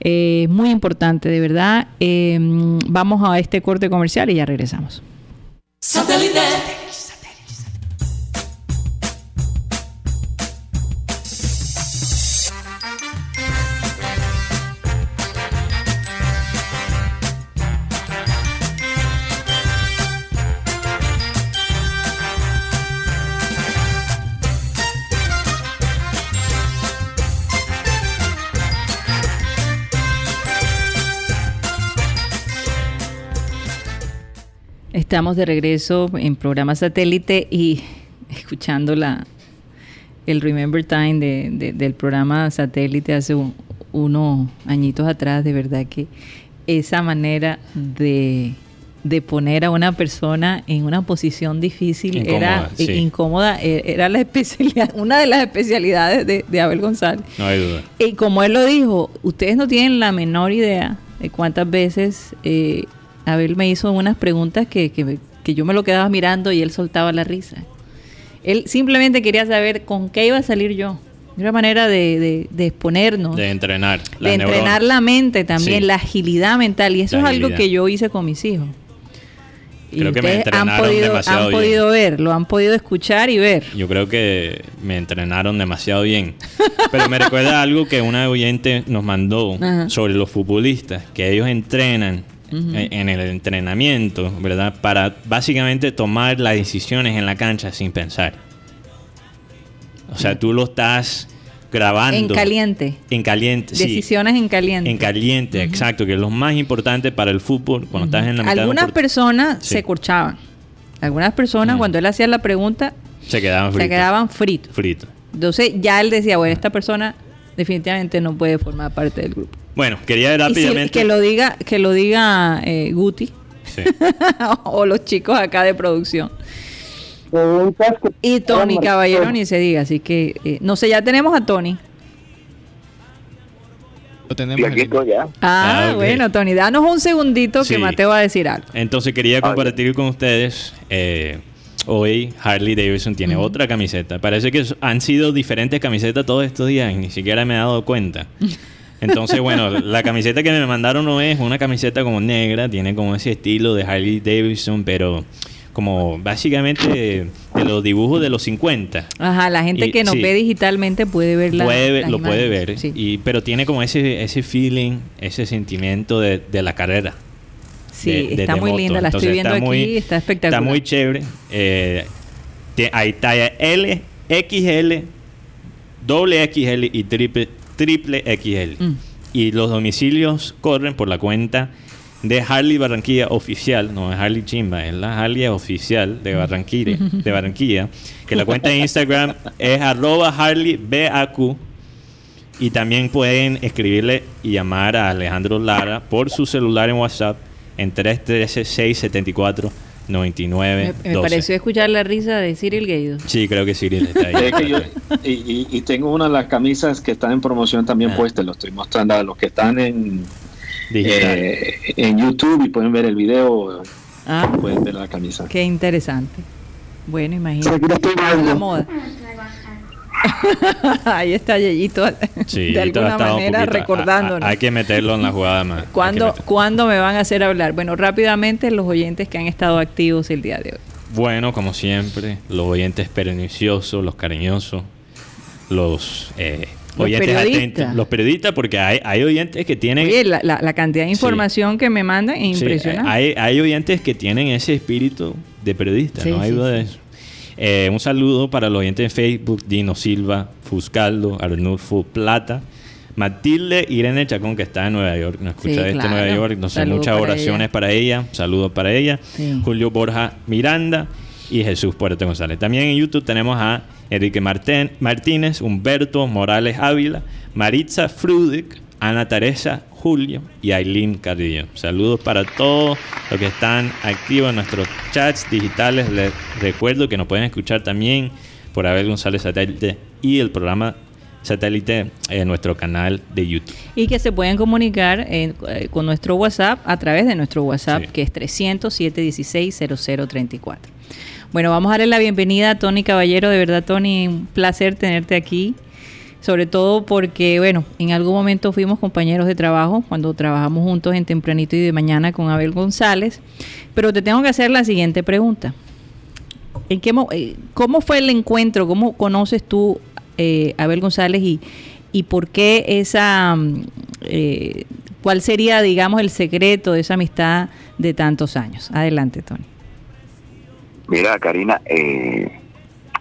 Eh, muy importante, de verdad. Eh, vamos a este corte comercial y ya regresamos. Satélite. Estamos de regreso en programa satélite y escuchando la, el Remember Time de, del programa satélite hace unos añitos atrás, de verdad que esa manera de, poner a una persona en una posición difícil era incómoda, e, era la especialidad, una de las especialidades de, Abel González. No hay duda. Y como él lo dijo, ustedes no tienen la menor idea de cuántas veces eh, Abel me hizo unas preguntas que, que, yo me lo quedaba mirando y él soltaba la risa. Él simplemente quería saber con qué iba a salir yo. Una manera de, de, exponernos. De entrenar. La de entrenar la mente también, la agilidad mental. Y eso es algo que yo hice con mis hijos. creo que me entrenaron han podido, demasiado han podido ver, lo han podido escuchar y ver. Yo creo que me entrenaron demasiado bien. Pero me recuerda algo que una oyente nos mandó sobre los futbolistas, que ellos entrenan en el entrenamiento, ¿verdad? Para básicamente tomar las decisiones en la cancha sin pensar. O sea, tú lo estás grabando. En caliente. En caliente, Decisiones en caliente. En caliente, exacto, que es lo más importante para el fútbol cuando estás en la mitad Algunas personas se corchaban. Algunas personas, cuando él hacía la pregunta, se quedaban fritos. Se quedaban fritos. Frito. Entonces ya él decía, bueno, esta persona definitivamente no puede formar parte del grupo. Bueno, quería rápidamente... que lo diga, que lo diga eh, Guti. o los chicos acá de producción. Y Tony Caballero ni se diga, así que eh, no sé, ya tenemos a Tony. Lo tenemos ya. Ah, ah bueno, Tony, danos un segundito que Mateo va a decir algo. Entonces quería compartir con ustedes. Eh, hoy Harley Davidson tiene otra camiseta. Parece que han sido diferentes camisetas todos estos días, ni siquiera me he dado cuenta. Entonces, bueno, la camiseta que me mandaron no es una camiseta como negra, tiene como ese estilo de Harley Davidson, pero como básicamente de los dibujos de los 50. Ajá, la gente que no ve digitalmente puede verla. Puede, lo puede ver, y, pero tiene como ese, ese feeling, ese sentimiento de, la carrera. Sí, está muy linda, la estoy viendo aquí, está espectacular. Está muy chévere. Eh, hay talla L, XL, doble XL y triple, triple XL. Mm. Y los domicilios corren por la cuenta de Harley Barranquilla oficial, no es Harley Chimba, es la Harley oficial de Barranquilla, de Barranquilla, que la cuenta de Instagram es arroba Harley BAQ y también pueden escribirle y llamar a Alejandro Lara por su celular en WhatsApp en 313-674. 99 me, me pareció escuchar la risa de Cyril Gaido. Sí, creo que Cyril está ahí. y, tengo una de las camisas que están en promoción también ah. puestas, lo estoy mostrando a los que están en, eh, en YouTube y pueden ver el video, ah, pueden ver la camisa. Qué interesante. Bueno, imagínate. la moda. Ahí está Yeyito de alguna manera recordándonos. hay que meterlo en la jugada más. ¿Cuándo, ¿Cuándo me van a hacer hablar? Bueno, rápidamente los oyentes que han estado activos el día de hoy. Bueno, como siempre, los oyentes perniciosos, los cariñosos, los eh, los periodistas. Los periodistas, porque hay, hay oyentes que tienen... Oye, la, la, cantidad de información que me mandan es impresionante. Hay, hay oyentes que tienen ese espíritu de periodista, no hay duda de eso. Eh, un saludo para los oyentes de Facebook, Dino Silva, Fuscaldo, Arnulfo Plata, Matilde Irene Chacón, que está en Nueva York, nos escucha desde Nueva York, entonces muchas oraciones para ella, saludos para ella, Julio Borja Miranda y Jesús Puerto González. También en YouTube tenemos a Enrique Martínez, Humberto Morales Ávila, Maritza Frudic, Ana Teresa Julio y Aileen Carrillo. Saludos para todos los que están activos en nuestros chats digitales. Les recuerdo que nos pueden escuchar también por Abel González Satélite y el programa satélite en nuestro canal de YouTube. Y que se pueden comunicar eh, con nuestro WhatsApp a través de nuestro WhatsApp que es 307 16 0034. Bueno, vamos a darle la bienvenida a Tony Caballero. De verdad, Tony, un placer tenerte aquí. Sobre todo porque, bueno, en algún momento fuimos compañeros de trabajo cuando trabajamos juntos en Tempranito y de Mañana con Abel González. Pero te tengo que hacer la siguiente pregunta. ¿En qué, eh, ¿Cómo fue el encuentro? ¿Cómo conoces tú eh, Abel González y, y por qué esa... Mm, eh, ¿Cuál sería, digamos, el secreto de esa amistad de tantos años? Adelante, Tony. Mira, Karina, eh,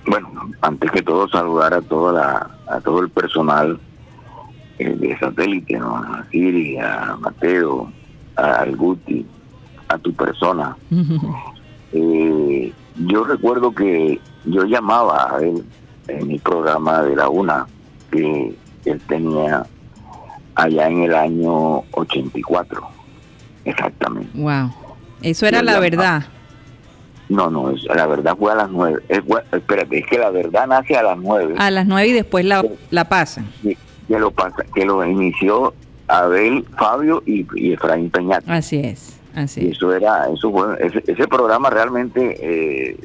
bueno, antes que todo saludar a toda la, a todo el personal eh, de satélite, ¿no? a Siri, a Mateo, a Guti, a tu persona. eh, yo recuerdo que yo llamaba a él en mi programa de la UNA, que él tenía allá en el año 84, exactamente. Wow, eso era la verdad. No, no, la verdad fue a las nueve. Es, espérate, es que la verdad nace a las nueve. A las nueve y después la, la pasan. que lo pasa, que lo inició Abel, Fabio y, Efraín Peñat. Así es, así Eso era, eso fue, ese, programa realmente, eh,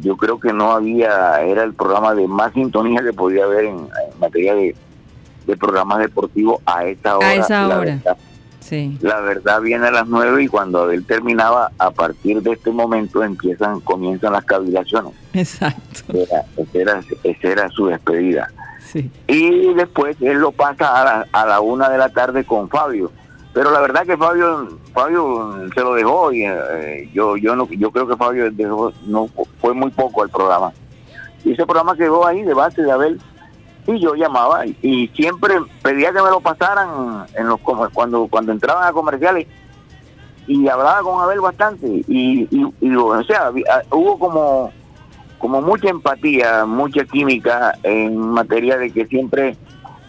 yo creo que no había, era el programa de más sintonía que podía haber en, materia de, programas deportivos a esta hora. A esa hora. La verdad viene a las 9 y cuando Abel terminaba, a partir de este momento empiezan comienzan las cavilaciones. Exacto. Esa era, su despedida. Y después él lo pasa a la, a la una de la tarde con Fabio. Pero la verdad que Fabio Fabio se lo dejó y eh, yo yo no yo creo que Fabio dejó, no fue muy poco al programa. Y ese programa quedó ahí de base de Abel y yo llamaba y, siempre pedía que me lo pasaran en los cuando cuando entraban a comerciales. Y hablaba con Abel bastante y, y, o sea hubo como como mucha empatía mucha química en materia de que siempre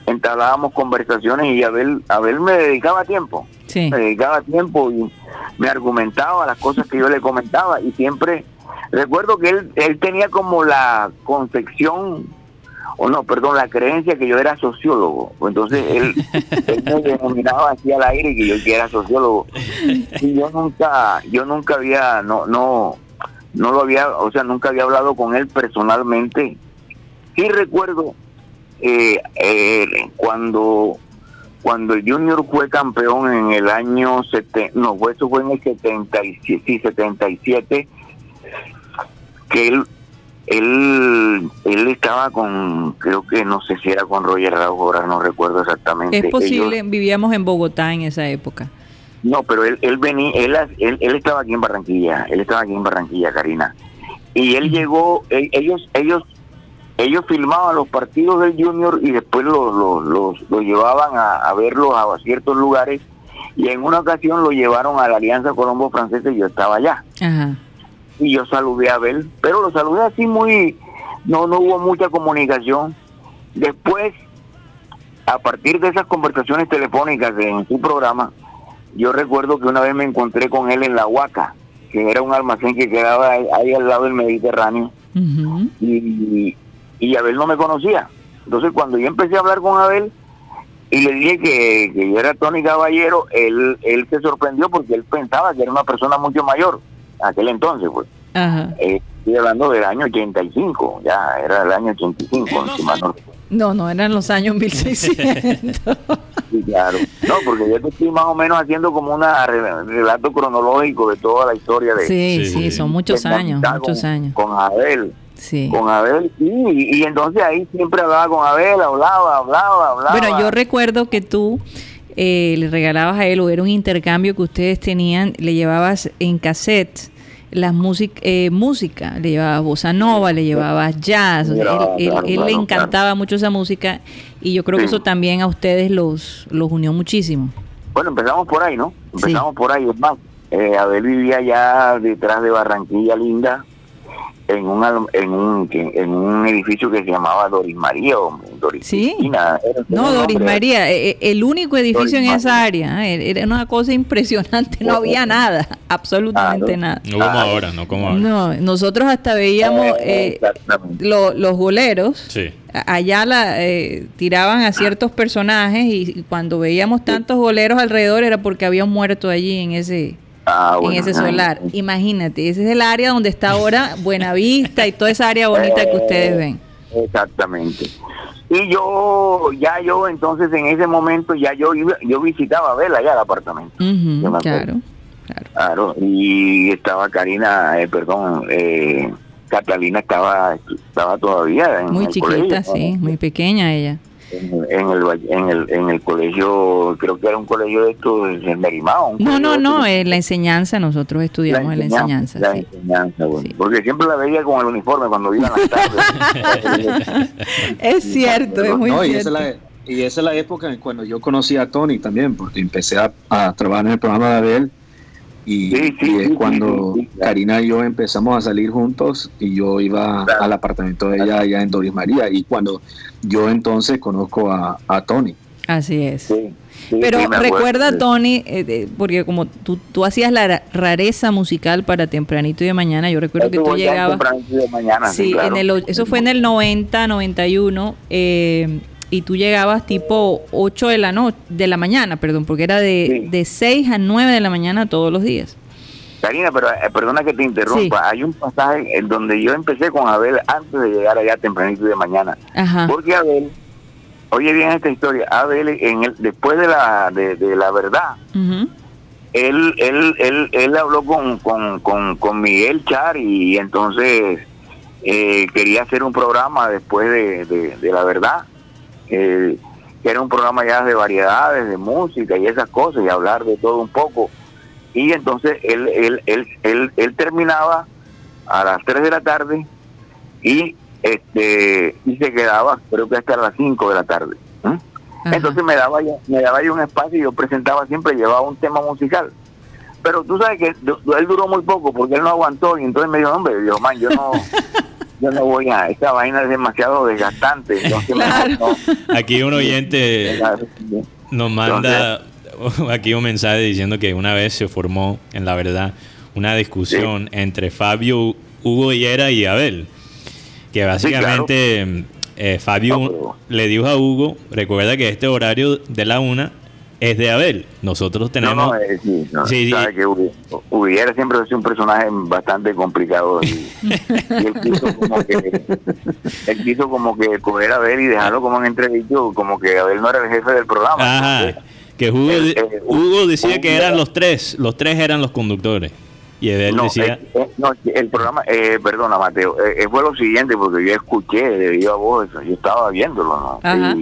entablábamos conversaciones y Abel Abel me dedicaba tiempo. Me dedicaba tiempo y me argumentaba las cosas que yo le comentaba y siempre recuerdo que él él tenía como la concepción o no, perdón, la creencia que yo era sociólogo. Entonces él, me denominaba así al aire que yo que era sociólogo. Y yo nunca, yo nunca había, no, no, no lo había, o sea, nunca había hablado con él personalmente. Sí recuerdo eh, eh, cuando cuando el Junior fue campeón en el año, no, eso fue en el 77, sí, 77, que él él, él estaba con, creo que no sé si era con Roger ahora no recuerdo exactamente. Es posible, vivíamos en Bogotá en esa época. No, pero él, él venía, él, él, estaba aquí en Barranquilla, él estaba aquí en Barranquilla, Karina. Y él llegó, ellos, ellos, ellos filmaban los partidos del Junior y después los, los, los, llevaban a, a verlos a ciertos lugares y en una ocasión lo llevaron a la Alianza Colombo Francesa y yo estaba allá. Ajá y yo saludé a Abel, pero lo saludé así muy, no, no hubo mucha comunicación. Después, a partir de esas conversaciones telefónicas en su programa, yo recuerdo que una vez me encontré con él en la Huaca, que era un almacén que quedaba ahí, al lado del Mediterráneo, y, y Abel no me conocía. Entonces cuando yo empecé a hablar con Abel, y le dije que, que, yo era Tony Caballero, él, él se sorprendió porque él pensaba que era una persona mucho mayor aquel entonces, pues. Eh, estoy hablando del año 85, ya era el año 85, no, no, eran los años 1600. sí, claro. No, porque yo estoy más o menos haciendo como un relato cronológico de toda la historia de... Sí, sí, son muchos años, muchos años. Con Abel. Sí. Con Abel, sí, y, entonces ahí siempre hablaba con Abel, hablaba, hablaba, hablaba. Bueno, yo recuerdo que tú eh, le regalabas a él, o era un intercambio que ustedes tenían, le llevabas en cassette las eh, música, le llevabas bossa nova, le llevabas jazz, él, le encantaba mucho esa música y yo creo que eso también a ustedes los, los unió muchísimo. Bueno, empezamos por ahí, ¿no? Empezamos por ahí, es más, eh, Abel vivía ya detrás de Barranquilla Linda, en un, en un, en un edificio que se llamaba Doris María o Doris ¿Sí? No, Doris María, e, e, el único edificio en esa área, ¿eh? era una cosa impresionante, no había nada, absolutamente nada. No como ahora, no como ahora. No, nosotros hasta veíamos eh, los goleros. allá la, eh, tiraban a ciertos personajes y cuando veíamos tantos goleros alrededor era porque había muerto allí en ese Ah, en ese solar. Imagínate, ese es el área donde está ahora Buenavista y toda esa área bonita que ustedes ven. Exactamente. Y yo, ya yo entonces en ese momento, ya yo yo visitaba a Vela allá al apartamento. claro, claro. y estaba Karina, eh, perdón, eh, Catalina estaba estaba todavía en Muy chiquita, sí, muy pequeña ella en, el, en, el, en el colegio, creo que era un colegio de estos de Merimao. No, no, no, en la enseñanza, nosotros estudiamos en la enseñanza. La enseñanza, bueno, porque siempre la veía con el uniforme cuando iban las tardes. es cierto, es muy cierto. Y esa es, la, y esa es la época cuando yo conocí a Tony también, porque empecé a, a trabajar en el programa de Abel y, es cuando Karina y yo empezamos a salir juntos y yo iba al apartamento de ella allá en Doris María y cuando yo entonces conozco a, Tony. Así es. Pero recuerda, Tony, eh, porque como tú, tú hacías la rareza musical para Tempranito y de Mañana, yo recuerdo que tú llegabas... sí, en el, eso fue en el 90, 91. Eh, y tú llegabas tipo 8 de la noche, de la mañana, perdón, porque era de, de 6 a 9 de la mañana todos los días. Karina, pero eh, perdona que te interrumpa, hay un pasaje en donde yo empecé con Abel antes de llegar allá tempranito de mañana, porque Abel oye bien esta historia, Abel, en el, después de la, de, la verdad, él, él, él, él habló con, con, con, con Miguel Char y entonces eh, quería hacer un programa después de, de, la verdad, eh, que era un programa ya de variedades, de música y esas cosas, y hablar de todo un poco. Y entonces él, él, él, él, él terminaba a las 3 de la tarde y este y se quedaba creo que hasta las 5 de la tarde. Entonces me daba, me daba yo un espacio y yo presentaba siempre, llevaba un tema musical. Pero tú sabes que él duró muy poco porque él no aguantó y entonces me dijo, hombre, yo, man, yo no, yo no voy a, esta vaina es demasiado desgastante. Aquí un oyente nos manda aquí un mensaje diciendo que una vez se formó, en la verdad, una discusión entre Fabio, Hugo Higuera y Abel. Que básicamente eh, Fabio le dijo a Hugo, recuerda que este horario de la una es de Abel. Nosotros tenemos. No, eh, sí, no, sí, que Huguera siempre es un personaje bastante complicado. Y, él quiso como que. Él quiso como que coger a Abel y dejarlo como en entredicho, como que Abel no era el jefe del programa. Ajá. que Hugo, eh, Hugo decía que eran los tres, los tres eran los conductores. Y Abel decía. no, el programa, eh, perdona Mateo, fue lo siguiente, porque yo escuché debido a vos, yo estaba viéndolo, ¿no? Ajá.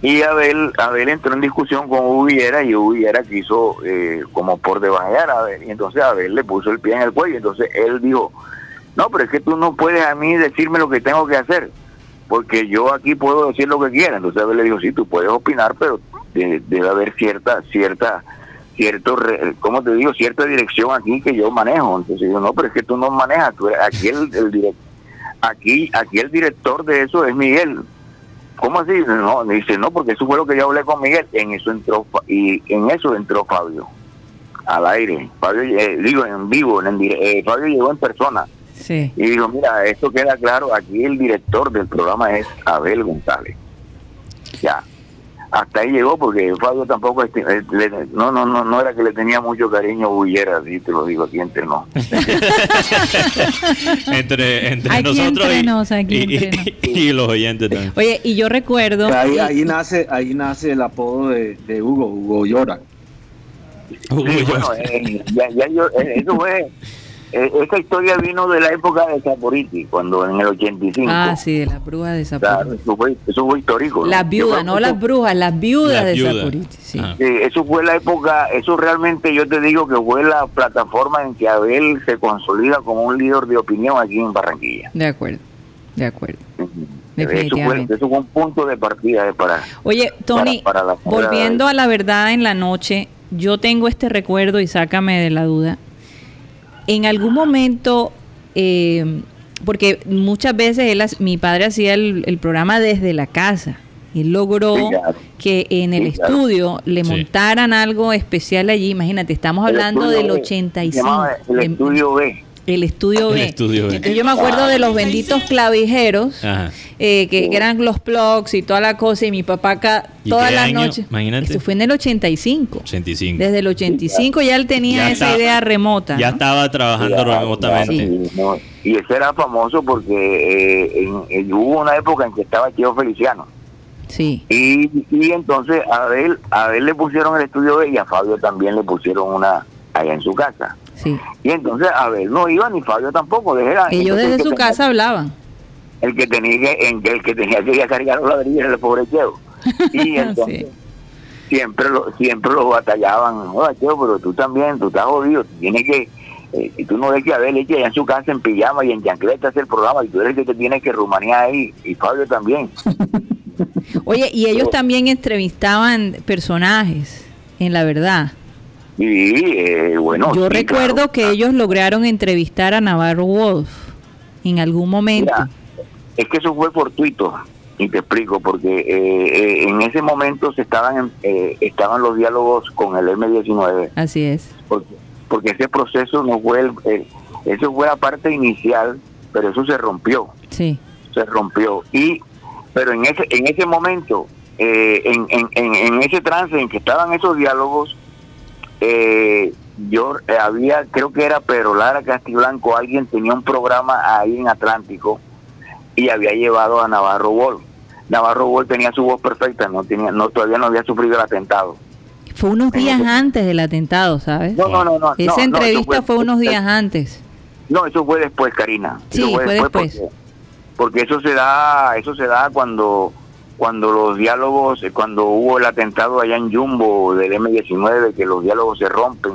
Y Abel, Abel entró en discusión con Hubiera y Hubiera quiso eh, como por debajear a Abel. Y entonces Abel le puso el pie en el cuello. Entonces él dijo, no, pero es que tú no puedes a mí decirme lo que tengo que hacer, porque yo aquí puedo decir lo que quiera. Entonces Abel le dijo, sí, tú puedes opinar, pero debe, haber cierta, cierta, cierto, ¿cómo te digo? Cierta dirección aquí que yo manejo. Entonces yo, no, pero es que tú no manejas, tú aquí el, el aquí, aquí el director de eso es Miguel ¿Cómo así? No, dice, no, porque eso fue lo que yo hablé con Miguel. En eso entró, y en eso entró Fabio, al aire. Fabio, eh, digo, en vivo, en, eh, Fabio llegó en persona. Sí. Y dijo, mira, esto queda claro, aquí el director del programa es Abel González. Ya hasta ahí llegó porque Fabio tampoco eh, no no no no era que le tenía mucho cariño a Bullera así te lo digo aquí entre no entre entre nosotros y, los oyentes también. Oye y yo recuerdo ahí, ahí nace ahí nace el apodo de, de Hugo Hugo Llora. Hugo bueno, eh, ya, ya yo, eh, eso fue eh, esta historia vino de la época de Saporiti, cuando en el 85. Ah, sí, de las brujas de Saporiti. eso, fue, eso fue histórico. Las viudas, no las brujas, las viudas de Saporiti. Ah. Sí. eso fue la época, eso realmente yo te digo que fue la plataforma en que Abel se consolida como un líder de opinión aquí en Barranquilla. De acuerdo, de acuerdo. Eso fue, eso fue, un punto de partida para... Oye, Tony, volviendo a la verdad en la noche, yo tengo este recuerdo y sácame de la duda en algún momento, eh, porque muchas veces él, mi padre hacía el, programa desde la casa. y logró que en el estudio le montaran algo especial allí. Imagínate, estamos hablando del 85. El estudio B el estudio B. Entonces yo me acuerdo de los benditos clavijeros, eh, que, eran los plugs y toda la cosa, y mi papá acá todas las noches. Imagínate. Esto fue en el 85. 85. Desde el 85 ya él tenía esa idea remota. Ya estaba trabajando remotamente. y ese era famoso porque eh, hubo una época en que estaba Cheo Feliciano. Sí. Y, y entonces a Abel, a Abel le pusieron el estudio B y a Fabio también le pusieron una allá en su casa. Y entonces Abel no iba ni Fabio tampoco. Ellos desde su casa hablaban. El que tenía que, el que tenía que ir a cargar los ladrillos era el pobre Cheo. Y entonces siempre lo, siempre lo batallaban. Cheo, pero tú también, tú estás jodido. Tienes que, eh, tú no ves que Abel echa en su casa en pijama y en chancleta hace el programa y tú eres el que te tienes que rumanear ahí. Y Fabio también. Oye, y ellos también entrevistaban personajes, en la verdad. Y eh, bueno. Yo recuerdo que ellos lograron entrevistar a Navarro Wolf en algún momento. es que eso fue fortuito y te explico porque eh, eh, en ese momento se estaban estaban los diálogos con el M19. Así es. Porque, porque ese proceso no fue el, eso fue la parte inicial, pero eso se rompió. Sí. Se rompió y pero en ese en ese momento en, en, en, en ese trance en que estaban esos diálogos eh, yo eh, había, creo que era Pedro Lara Castiblanco, alguien tenía un programa ahí en Atlántico y había llevado a Navarro Wolf. Navarro Bol tenía su voz perfecta, no tenía, no todavía no había sufrido el atentado. Fue unos días antes del atentado, ¿sabes? No, no, no, no. Esa entrevista fue, unos días antes. No, eso fue después, Karina. Sí, fue, después. Porque, eso se da, eso se da cuando cuando los diálogos, cuando hubo el atentado allá en Jumbo del M19, que los diálogos se rompen.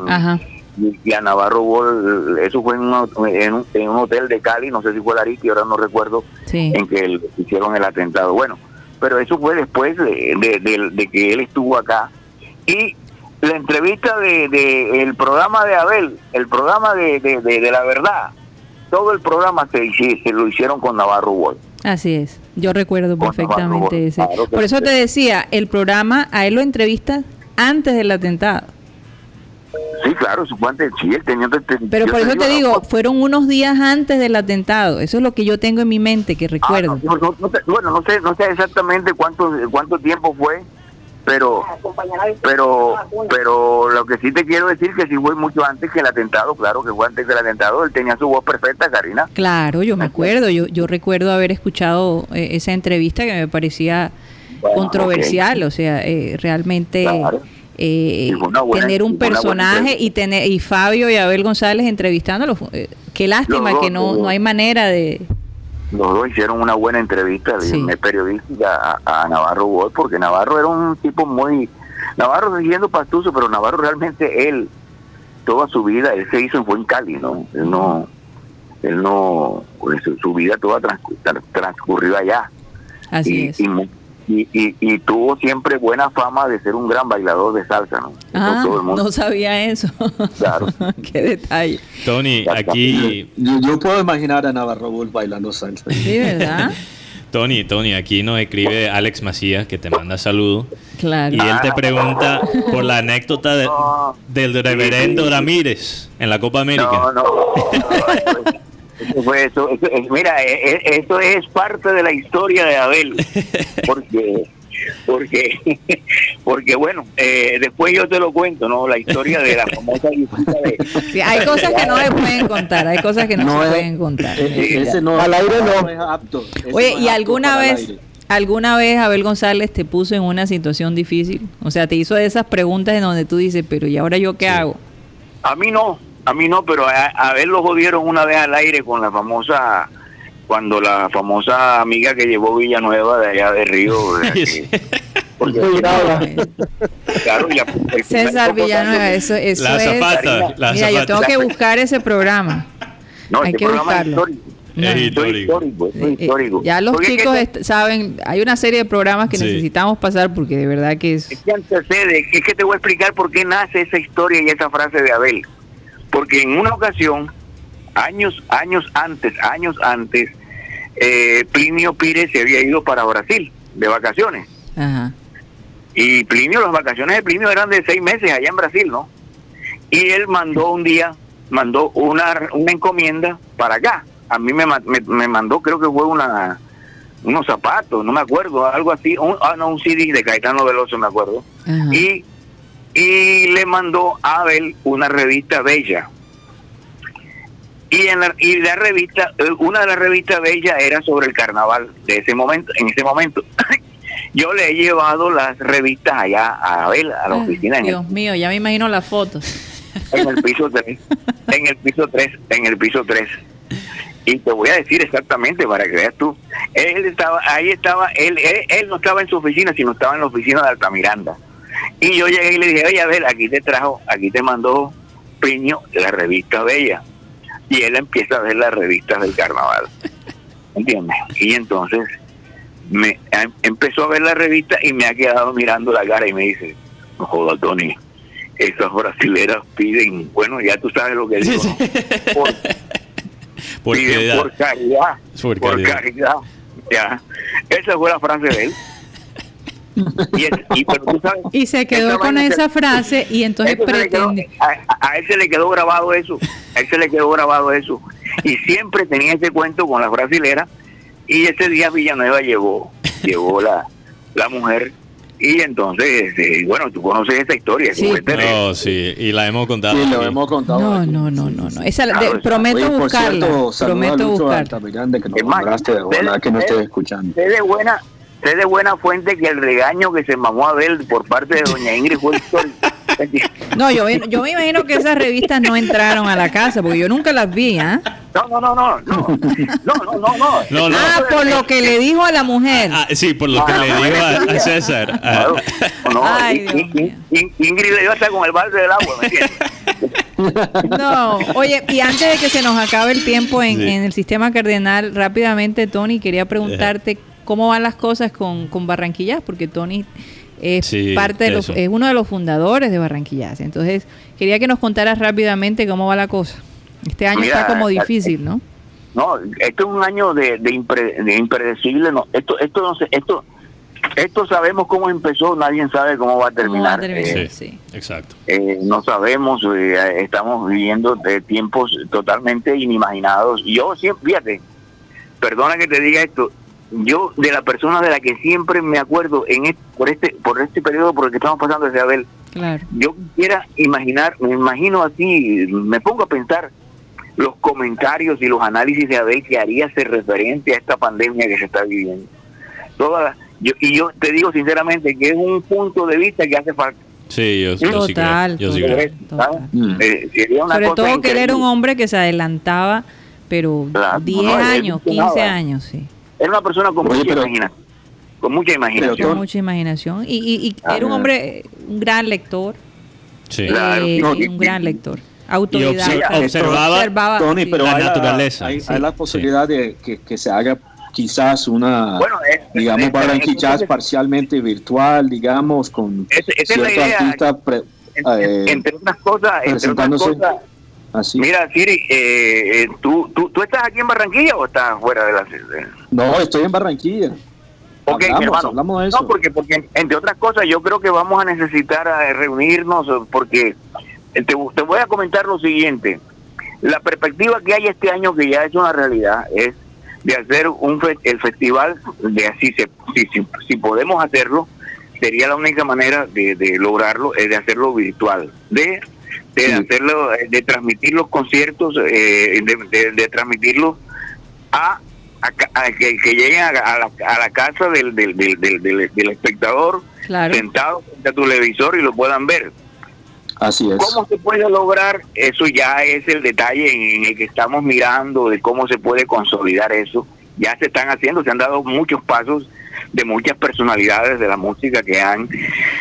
Y, a Navarro Bol, eso fue en, un, en, un, hotel de Cali, no sé si fue Lariki, ahora no recuerdo, en que hicieron el atentado. Bueno, pero eso fue después de, que él estuvo acá. Y la entrevista de, el programa de Abel, el programa de, de, la verdad, todo el programa se, se lo hicieron con Navarro Wall. Así es, yo recuerdo perfectamente ese. Por eso te decía, el programa a él lo entrevistas antes del atentado. Sí, claro, suponte, sí, el teniente... Pero por eso te digo, fueron unos días antes del atentado. Eso es lo que yo tengo en mi mente, que ah, recuerdo. bueno, no sé, no sé exactamente cuánto, cuánto tiempo fue, pero pero pero lo que sí te quiero decir que sí fue mucho antes que el atentado, claro que fue antes del atentado, él tenía su voz perfecta, Karina. Claro, yo me acuerdo, yo yo recuerdo haber escuchado eh, esa entrevista que me parecía controversial, o sea, eh, realmente eh, tener un personaje y tener y Fabio y Abel González entrevistándolo, qué lástima que no. no hay manera de los dos hicieron una buena entrevista periodística a, Navarro Wood, porque Navarro era un tipo muy... Navarro siguiendo pastuso, pero Navarro realmente él, toda su vida, él se hizo fue en Cali, ¿no? Él no, él no, pues, su, vida toda transcurrió allá. Así es y, y, tuvo siempre buena fama de ser un gran bailador de salsa, ¿no? Ah, no sabía eso. Claro. Qué detalle. Tony, aquí... Yo, puedo imaginar a Navarro Bull bailando salsa. Sí, ¿verdad? Tony, Tony, aquí nos escribe Alex Macías que te manda saludos. Claro. Y él te pregunta por la anécdota del reverendo Ramírez en la Copa América. No, no. Eso mira, e, e, eso es parte de la historia de Abel, porque porque porque bueno eh, después yo te lo cuento no la historia de la famosa de sí, hay cosas que no se pueden contar hay cosas que no, se pueden contar. ese no al aire no es apto oye y alguna vez alguna vez Abel González te puso en una situación difícil o sea te hizo esas preguntas en donde tú dices pero y ahora yo qué hago a mí no a mí no, pero a, ver lo jodieron una vez al aire con la famosa, cuando la famosa amiga que llevó Villanueva de allá de Río. claro, César Villanueva, eso, eso la es. Zapata, mira, yo tengo que buscar ese programa. No, hay que buscarlo. Es histórico. Es eh, histórico, Ya los chicos saben, hay una serie de programas que necesitamos pasar porque de verdad que es... Es que antecede, es que te voy a explicar por qué nace esa historia y esa frase de Abel porque en una ocasión, años, años antes, años antes, eh, Plinio Pires se había ido para Brasil de vacaciones. Y Plinio, las vacaciones de Plinio eran de seis meses allá en Brasil, ¿no? Y él mandó un día, mandó una, una encomienda para acá. A mí me, me, mandó, creo que fue una unos zapatos, no me acuerdo, algo así, un, ah, no, un CD de Caetano Veloso, me acuerdo. Y y le mandó a Abel una revista bella. Y en la, y la revista, eh, una de las revistas bellas era sobre el carnaval de ese momento, en ese momento. Yo le he llevado las revistas allá a Abel, a la oficina. Dios mío, ya me imagino las fotos. En el piso 3, en el piso 3, en el piso 3. Y te voy a decir exactamente para que veas tú. Él estaba, ahí estaba, él, él, él no estaba en su oficina, sino estaba en la oficina de Altamiranda. Y yo llegué y le dije, oye, a ver, aquí te trajo, aquí te mandó Piño la revista Bella. Y él empieza a ver las revistas del carnaval. ¿Entiendes? Y entonces me em, empezó a ver la revista y me ha quedado mirando la cara y me dice, no joda, Tony, esas brasileras piden, bueno, ya tú sabes lo que digo. Por, piden por caridad. Por, por caridad. Ya. Esa fue la frase de él. Y, se quedó con esa frase y entonces pretende. a, él se le quedó grabado eso, a él se le quedó grabado eso. Y siempre tenía ese cuento con la brasilera y ese día Villanueva llegó, llegó la, la mujer y entonces, eh, bueno, tú conoces esta historia. Sí. No, sí, y la hemos contado. Sí, lo hemos contado. No, no, no, no, no. Esa, prometo buscarla. prometo buscarla. que nos de verdad que no estoy escuchando. Sé de buena, sé de buena fuente que el regaño que se mamó a ver por parte de doña Ingrid fue No, yo, yo me imagino que esas revistas no entraron a la casa, porque yo nunca las vi, ¿ah? No, no, no, no, no, no, no, no, no. Ah, por lo que le dijo a la mujer. Ah, sí, por lo que le dijo a, César. No, Ay, Ingrid le iba a estar con el balde del agua, ¿me entiendes? No, oye, y antes de que se nos acabe el tiempo en, en el sistema cardenal, rápidamente, Tony, quería preguntarte cómo van las cosas con, con Barranquillas, porque Tony es parte de los, es uno de los fundadores de Barranquillas. Entonces, quería que nos contaras rápidamente cómo va la cosa. Este año está como eh, difícil, ¿no? No, esto es un año de, de, impredecible. No, esto, esto no sé, esto, esto sabemos cómo empezó, nadie sabe cómo va a terminar. Eh, sí, exacto. Eh, no sabemos, estamos viviendo de tiempos totalmente inimaginados. Yo siempre, fíjate, perdona que te diga esto, yo de la persona de la que siempre me acuerdo en por este por este periodo por el que estamos pasando desde Abel. Yo quisiera imaginar me imagino así me pongo a pensar los comentarios y los análisis de Abel que haría ser referente a esta pandemia que se está viviendo. Toda yo, y yo te digo sinceramente que es un punto de vista que hace falta. Sí, yo, total, sí creo. Eh, Sobre todo que él era un hombre que se adelantaba, pero 10 años, 15 años, sí. Era una persona con mucha imaginación. Con mucha imaginación. mucha imaginación. Y, era un hombre, un gran lector. Sí. Eh, un gran lector. Autoridad. observaba, Tony, pero la hay naturaleza. hay, la posibilidad de que, se haga quizás una, bueno, digamos, para quizás parcialmente virtual, digamos, con cierto artista eh, entre otras cosas, entre otras cosas Mira, Siri, eh, eh, ¿tú, tú, ¿tú estás aquí en Barranquilla o estás fuera de la ciudad? No, estoy en Barranquilla. Ok, hablamos, de eso. No, porque, porque entre otras cosas yo creo que vamos a necesitar a reunirnos porque te, te voy a comentar lo siguiente. La perspectiva que hay este año que ya es una realidad es de hacer un el festival de así se, si, si, podemos hacerlo sería la única manera de, de lograrlo es de hacerlo virtual de de hacerlo, de transmitir los conciertos, eh, de, de, transmitirlos a, a, que, lleguen a, la, a la casa del, del, del, del, espectador sentado frente a tu televisor y lo puedan ver. Así es. ¿Cómo se puede lograr? Eso ya es el detalle en el que estamos mirando de cómo se puede consolidar eso. Ya se están haciendo, se han dado muchos pasos de muchas personalidades de la música que han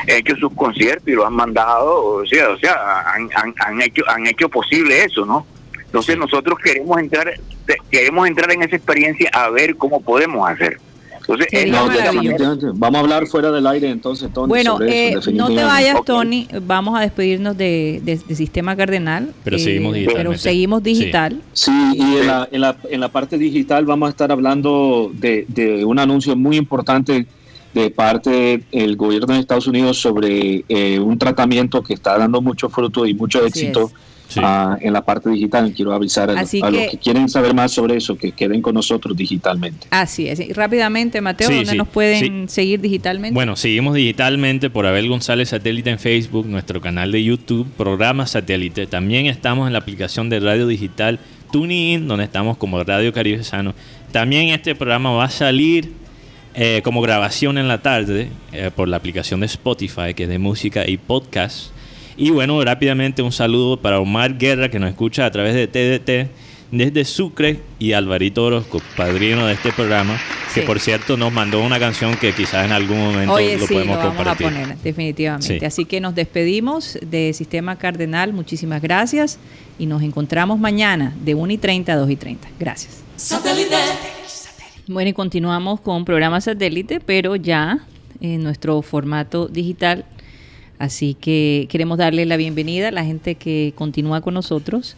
hecho sus conciertos y lo han mandado, o sea, o sea han, han, hecho han hecho posible eso, ¿no? Entonces nosotros queremos entrar queremos entrar en esa experiencia a ver cómo podemos hacer. Vamos a hablar fuera del aire entonces, Tony. Bueno, eh, no te vayas, Tony. Vamos a despedirnos de, Sistema Cardenal. Pero seguimos digital. Pero seguimos digital. Sí, y en la, en, la, en la, parte digital vamos a estar hablando de, de un anuncio muy importante de parte del gobierno de Estados Unidos sobre eh, un tratamiento que está dando mucho fruto y mucho éxito En la parte digital. Quiero avisar a, los que quieren saber más sobre eso, que queden con nosotros digitalmente. Así es. rápidamente, Mateo, ¿dónde nos pueden seguir digitalmente? Bueno, seguimos digitalmente por Abel González Satélite en Facebook, nuestro canal de YouTube, programa Satélite. También estamos en la aplicación de radio digital TuneIn, donde estamos como Radio Caribe Sano. También este programa va a salir eh, como grabación en la tarde eh, por la aplicación de Spotify, que es de música y podcast. Y bueno, rápidamente un saludo para Omar Guerra que nos escucha a través de TDT desde Sucre y Alvarito Orozco, padrino de este programa, que por cierto nos mandó una canción que quizás en algún momento lo podemos lo vamos compartir. A poner, definitivamente. Así que nos despedimos de Sistema Cardenal, muchísimas gracias y nos encontramos mañana de 1 y 30 a 2 y 30. Gracias. Satélite. Bueno, y continuamos con programa satélite, pero ya en nuestro formato digital Así que queremos darle la bienvenida a la gente que continúa con nosotros,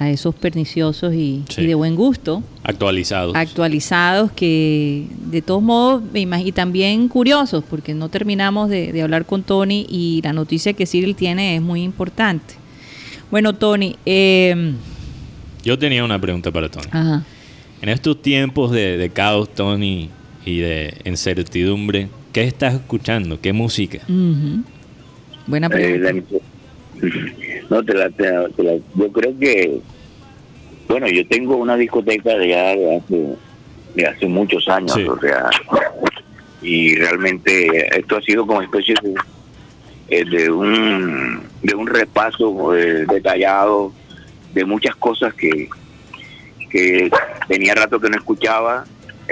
a esos perniciosos y, de buen gusto. Actualizados. Actualizados que de todos modos, y también curiosos, porque no terminamos de, hablar con Tony y la noticia que Cyril tiene es muy importante. Bueno, Tony. Eh, Yo tenía una pregunta para Tony. En estos tiempos de, caos, Tony, y de incertidumbre, ¿qué estás escuchando? ¿Qué música? Buena pregunta. no, te la, yo creo que, bueno, yo tengo una discoteca de ya de hace, de hace muchos años, o sea, y realmente esto ha sido como especie de, eh, de un de un repaso eh, detallado de muchas cosas que, que tenía rato que no escuchaba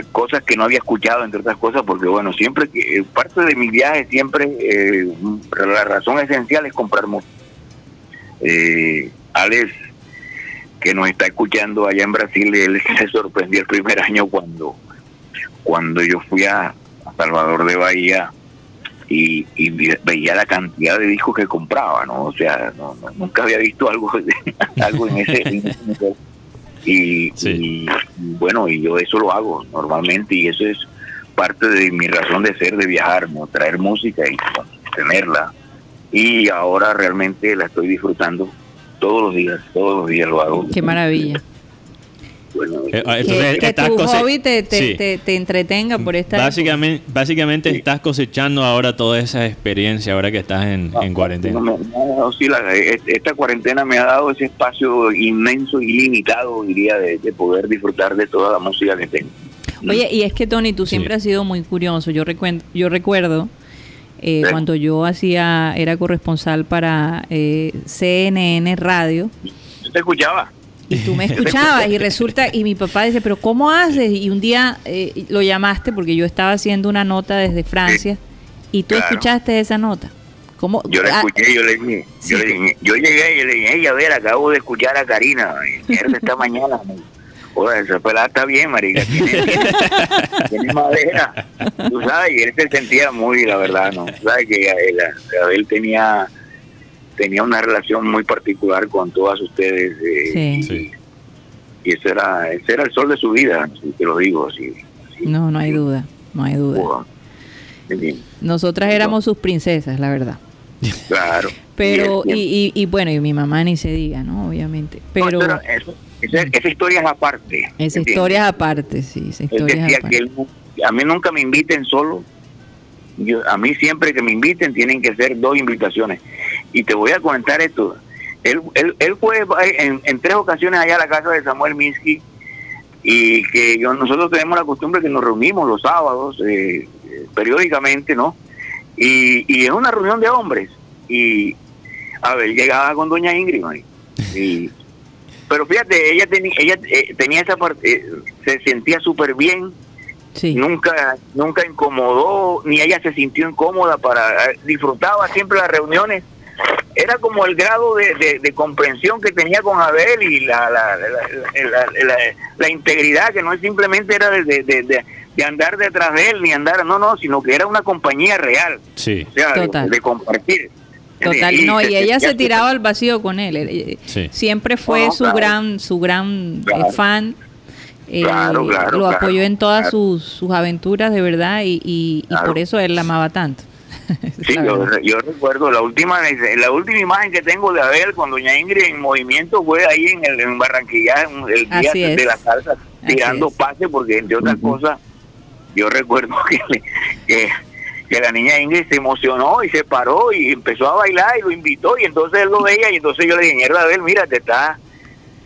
cosas que no había escuchado, entre otras cosas, porque bueno, siempre que eh, parte de mi viaje, siempre eh, la razón esencial es comprar música. Eh, Alex, que nos está escuchando allá en Brasil, él se sorprendió el primer año cuando, cuando yo fui a, Salvador de Bahía y, veía la cantidad de discos que compraba, ¿no? O sea, nunca había visto algo, algo en ese, en ese y, bueno, y yo eso lo hago normalmente y eso es parte de mi razón de ser, de viajar, ¿no? traer música y tenerla. Y ahora realmente la estoy disfrutando todos los días, todos los días lo hago. Qué maravilla. Eh, ah, que, tu hobby te, te, entretenga por esta básicamente básicamente estás cosechando ahora toda esa experiencia ahora que estás en, cuarentena. e, esta cuarentena me ha dado ese espacio inmenso y limitado diría de, poder disfrutar de toda la música que tengo. Oye y es que Tony tú siempre has sido muy curioso. Yo recuerdo yo recuerdo eh, cuando yo hacía era corresponsal para eh, CNN Radio. Yo te escuchaba y tú me escuchabas y resulta, y mi papá dice, pero ¿cómo haces? Y un día eh, lo llamaste porque yo estaba haciendo una nota desde Francia y tú escuchaste esa nota. ¿Cómo? Yo la ah, escuché, yo le dije, yo, le dije, yo llegué y le dije, ella a ver, acabo de escuchar a Karina, mierda, esta mañana. Oye, esa pelada está bien, marica, tiene, tiene, madera, tú sabes, y él se sentía muy, la verdad, ¿no? Sabes que él, él tenía tenía una relación muy particular con todas ustedes eh, y, ese era ese era el sol de su vida te lo digo así, no no hay duda no hay duda. nosotras éramos sus princesas la verdad. Claro. Pero y, y, bueno y mi mamá ni se diga no obviamente. Pero, esa, historia es aparte esa historia es aparte sí esa historia es aparte. a mí nunca me inviten solo. Yo, a mí siempre que me inviten tienen que ser dos invitaciones. Y te voy a comentar esto. Él, él, él fue en, tres ocasiones allá a la casa de Samuel Minsky y que yo, nosotros tenemos la costumbre que nos reunimos los sábados eh, periódicamente, ¿no? Y, y es una reunión de hombres. Y a ver, llegaba con doña Ingrid, y, pero fíjate, ella, tenía ella eh, tenía esa parte, eh, se sentía súper bien Nunca, nunca incomodó, ni ella se sintió incómoda para, eh, disfrutaba siempre las reuniones. Era como el grado de, comprensión que tenía con Abel y la, la, la, integridad, que no simplemente era de, de, andar detrás de él, ni andar, no, no, sino que era una compañía real. Sí. de, compartir. Total, no, y ella se tiraba al vacío con él. Eh, eh, siempre fue su gran, su gran fan eh, lo apoyó en todas sus, sus, aventuras de verdad y, y, por eso él la amaba tanto. Sí, yo, recuerdo la última la última imagen que tengo de Abel con Doña Ingrid en movimiento fue ahí en, el, en Barranquilla, el día de la salsa, tirando pase, porque entre otras cosas, yo recuerdo que, que, que, la niña Ingrid se emocionó y se paró y empezó a bailar y lo invitó, y entonces él lo veía, y entonces yo le dije, Abel, mira, te está.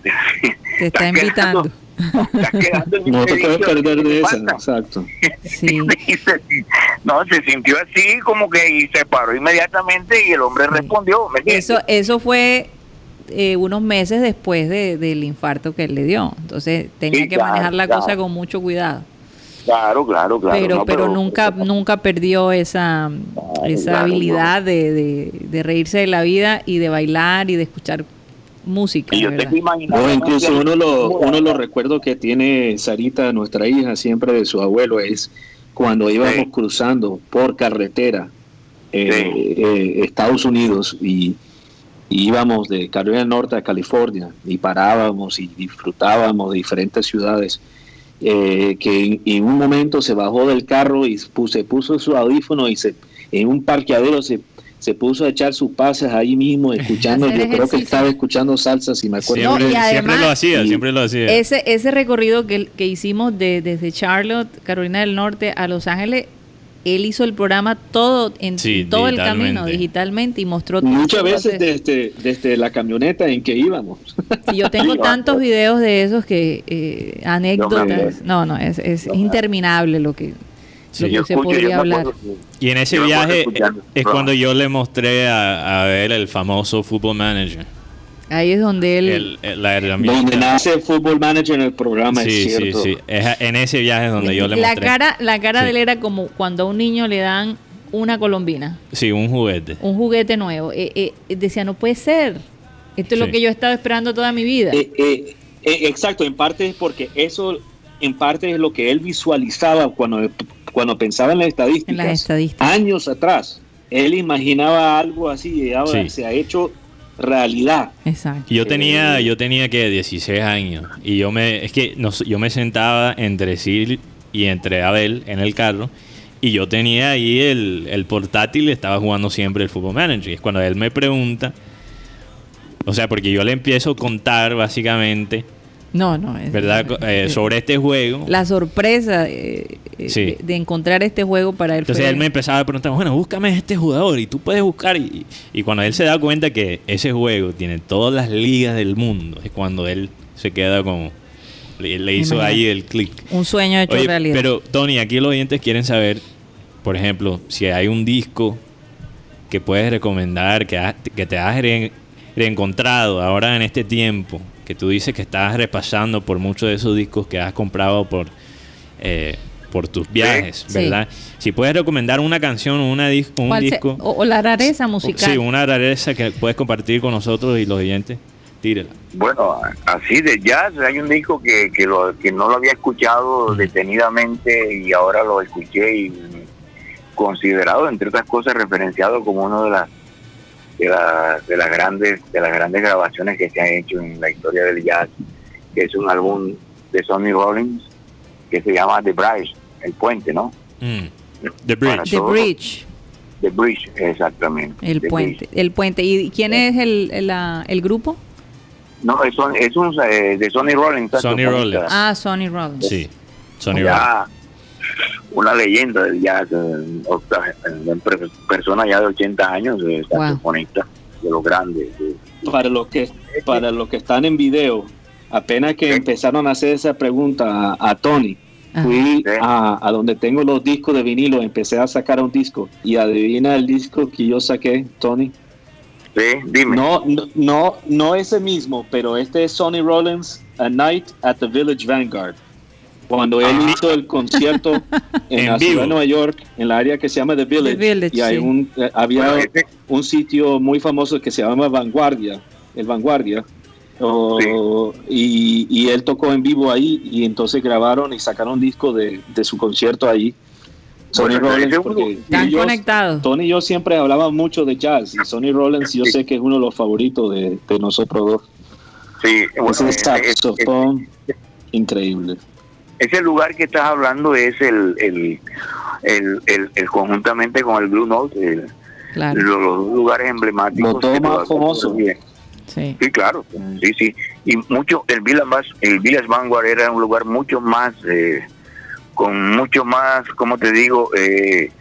Te está invitando no te puedes perder de eso, exacto. no, se sintió así como que y se paró inmediatamente y el hombre respondió. eso, eso fue eh, unos meses después de, del infarto que él le dio. Entonces tenía que manejar la cosa con mucho cuidado. Claro, claro, claro. Pero, pero, nunca, nunca perdió esa, esa habilidad de, de, de reírse de la vida y de bailar y de escuchar música. yo incluso uno lo, uno lo recuerdo que tiene Sarita, nuestra hija, siempre de su abuelo, es cuando íbamos cruzando por carretera eh, eh, Estados Unidos y, íbamos de Carolina del Norte a California y parábamos y disfrutábamos de diferentes ciudades. Eh, que en, un momento se bajó del carro y se puso su audífono y se en un parqueadero se se puso a echar sus pases ahí mismo, escuchando, yo creo que estaba escuchando salsa, si me acuerdo. Siempre, lo hacía, siempre lo hacía. Ese, ese recorrido que, que hicimos de, desde Charlotte, Carolina del Norte, a Los Ángeles, él hizo el programa todo en todo el camino digitalmente. y mostró muchas veces desde, desde la camioneta en que íbamos. Yo tengo tantos videos de esos que eh, anécdotas. no no es, es interminable lo que lo que se podría hablar. Y en ese viaje es cuando yo le mostré a, a ver el famoso Football Manager. Ahí es donde él... donde nace el Football Manager en el programa, sí, es cierto. Sí, sí, en ese viaje donde yo le la mostré. Cara, la cara de él era como cuando a un niño le dan una colombina. Sí, un juguete. Un juguete nuevo. Eh, eh, decía, no puede ser. Esto es lo que yo he estado esperando toda mi vida. Eh, exacto, en parte es porque eso, en parte es lo que él visualizaba cuando, cuando pensaba en las estadísticas. En las estadísticas. Años atrás. Él imaginaba algo así y ahora se ha hecho realidad. Exacto. Yo tenía, yo tenía que 16 años y yo me, es que yo me sentaba entre Sil y entre Abel en el carro y yo tenía ahí el, el portátil y estaba jugando siempre el Football Manager. Y es cuando él me pregunta, o sea, porque yo le empiezo a contar básicamente no, no. Es, ¿Verdad? Eh, sobre este juego. La sorpresa eh, eh, de, encontrar este juego para él. Entonces él me empezaba a preguntar, bueno, búscame este jugador y tú puedes buscar. Y, y, cuando él se da cuenta que ese juego tiene todas las ligas del mundo, es cuando él se queda como... Le, hizo ahí el clic. Un sueño hecho realidad. Pero Tony, aquí los oyentes quieren saber, por ejemplo, si hay un disco que puedes recomendar, que, que te has reencontrado ahora en este tiempo que tú dices que estás repasando por muchos de esos discos que has comprado por, eh, por tus viajes, ¿verdad? Si puedes recomendar una canción o una un disco. o, la rareza musical. sí, una rareza que puedes compartir con nosotros y los oyentes. Tírela. Bueno, así de jazz, hay un disco que, que, lo, que no lo había escuchado detenidamente y ahora lo escuché y considerado, entre otras cosas, referenciado como uno de las de, la, de las grandes de las grandes grabaciones que se han hecho en la historia del jazz, que es un álbum de Sonny Rollins que se llama The Bridge, el puente, ¿no? Mm. The Bridge. The Bridge. The Bridge, exactamente. El puente. El puente. ¿Y quién es el, el, el grupo? No, es, es un eh, de Sonny Rollins. Sonny Rollins. Ah, Sonny Rollins. Sí, Sonny Rollins una leyenda del jazz, persona ya de 80 años, saxofonista de los grandes. Para los que para los que están en video, apenas que empezaron a hacer esa pregunta a, Tony, fui a, donde tengo los discos de vinilo, empecé a sacar un disco y adivina el disco que yo saqué, Tony. Sí, dime. No, no, no, no ese mismo, pero este es Sonny Rollins, A Night at the Village Vanguard cuando él hizo el concierto en, la ciudad de Nueva York, en la área que se llama The Village, y hay un, eh, había un sitio muy famoso que se llama Vanguardia, el Vanguardia, y, él tocó en vivo ahí y entonces grabaron y sacaron un disco de, su concierto ahí. Sonny Rollins, están conectados. Tony y yo siempre hablábamos mucho de jazz y Sonny Rollins yo sé que es uno de los favoritos de, nosotros dos. Sí, ese saxofón increíble ese lugar que estás hablando es el, el, el, conjuntamente con el Blue Note, los, lugares emblemáticos. Los más famosos. Sí. sí, claro, sí, sí. Y mucho, el Village, el Village Vanguard era un lugar mucho más, eh, con mucho más, como te digo, eh,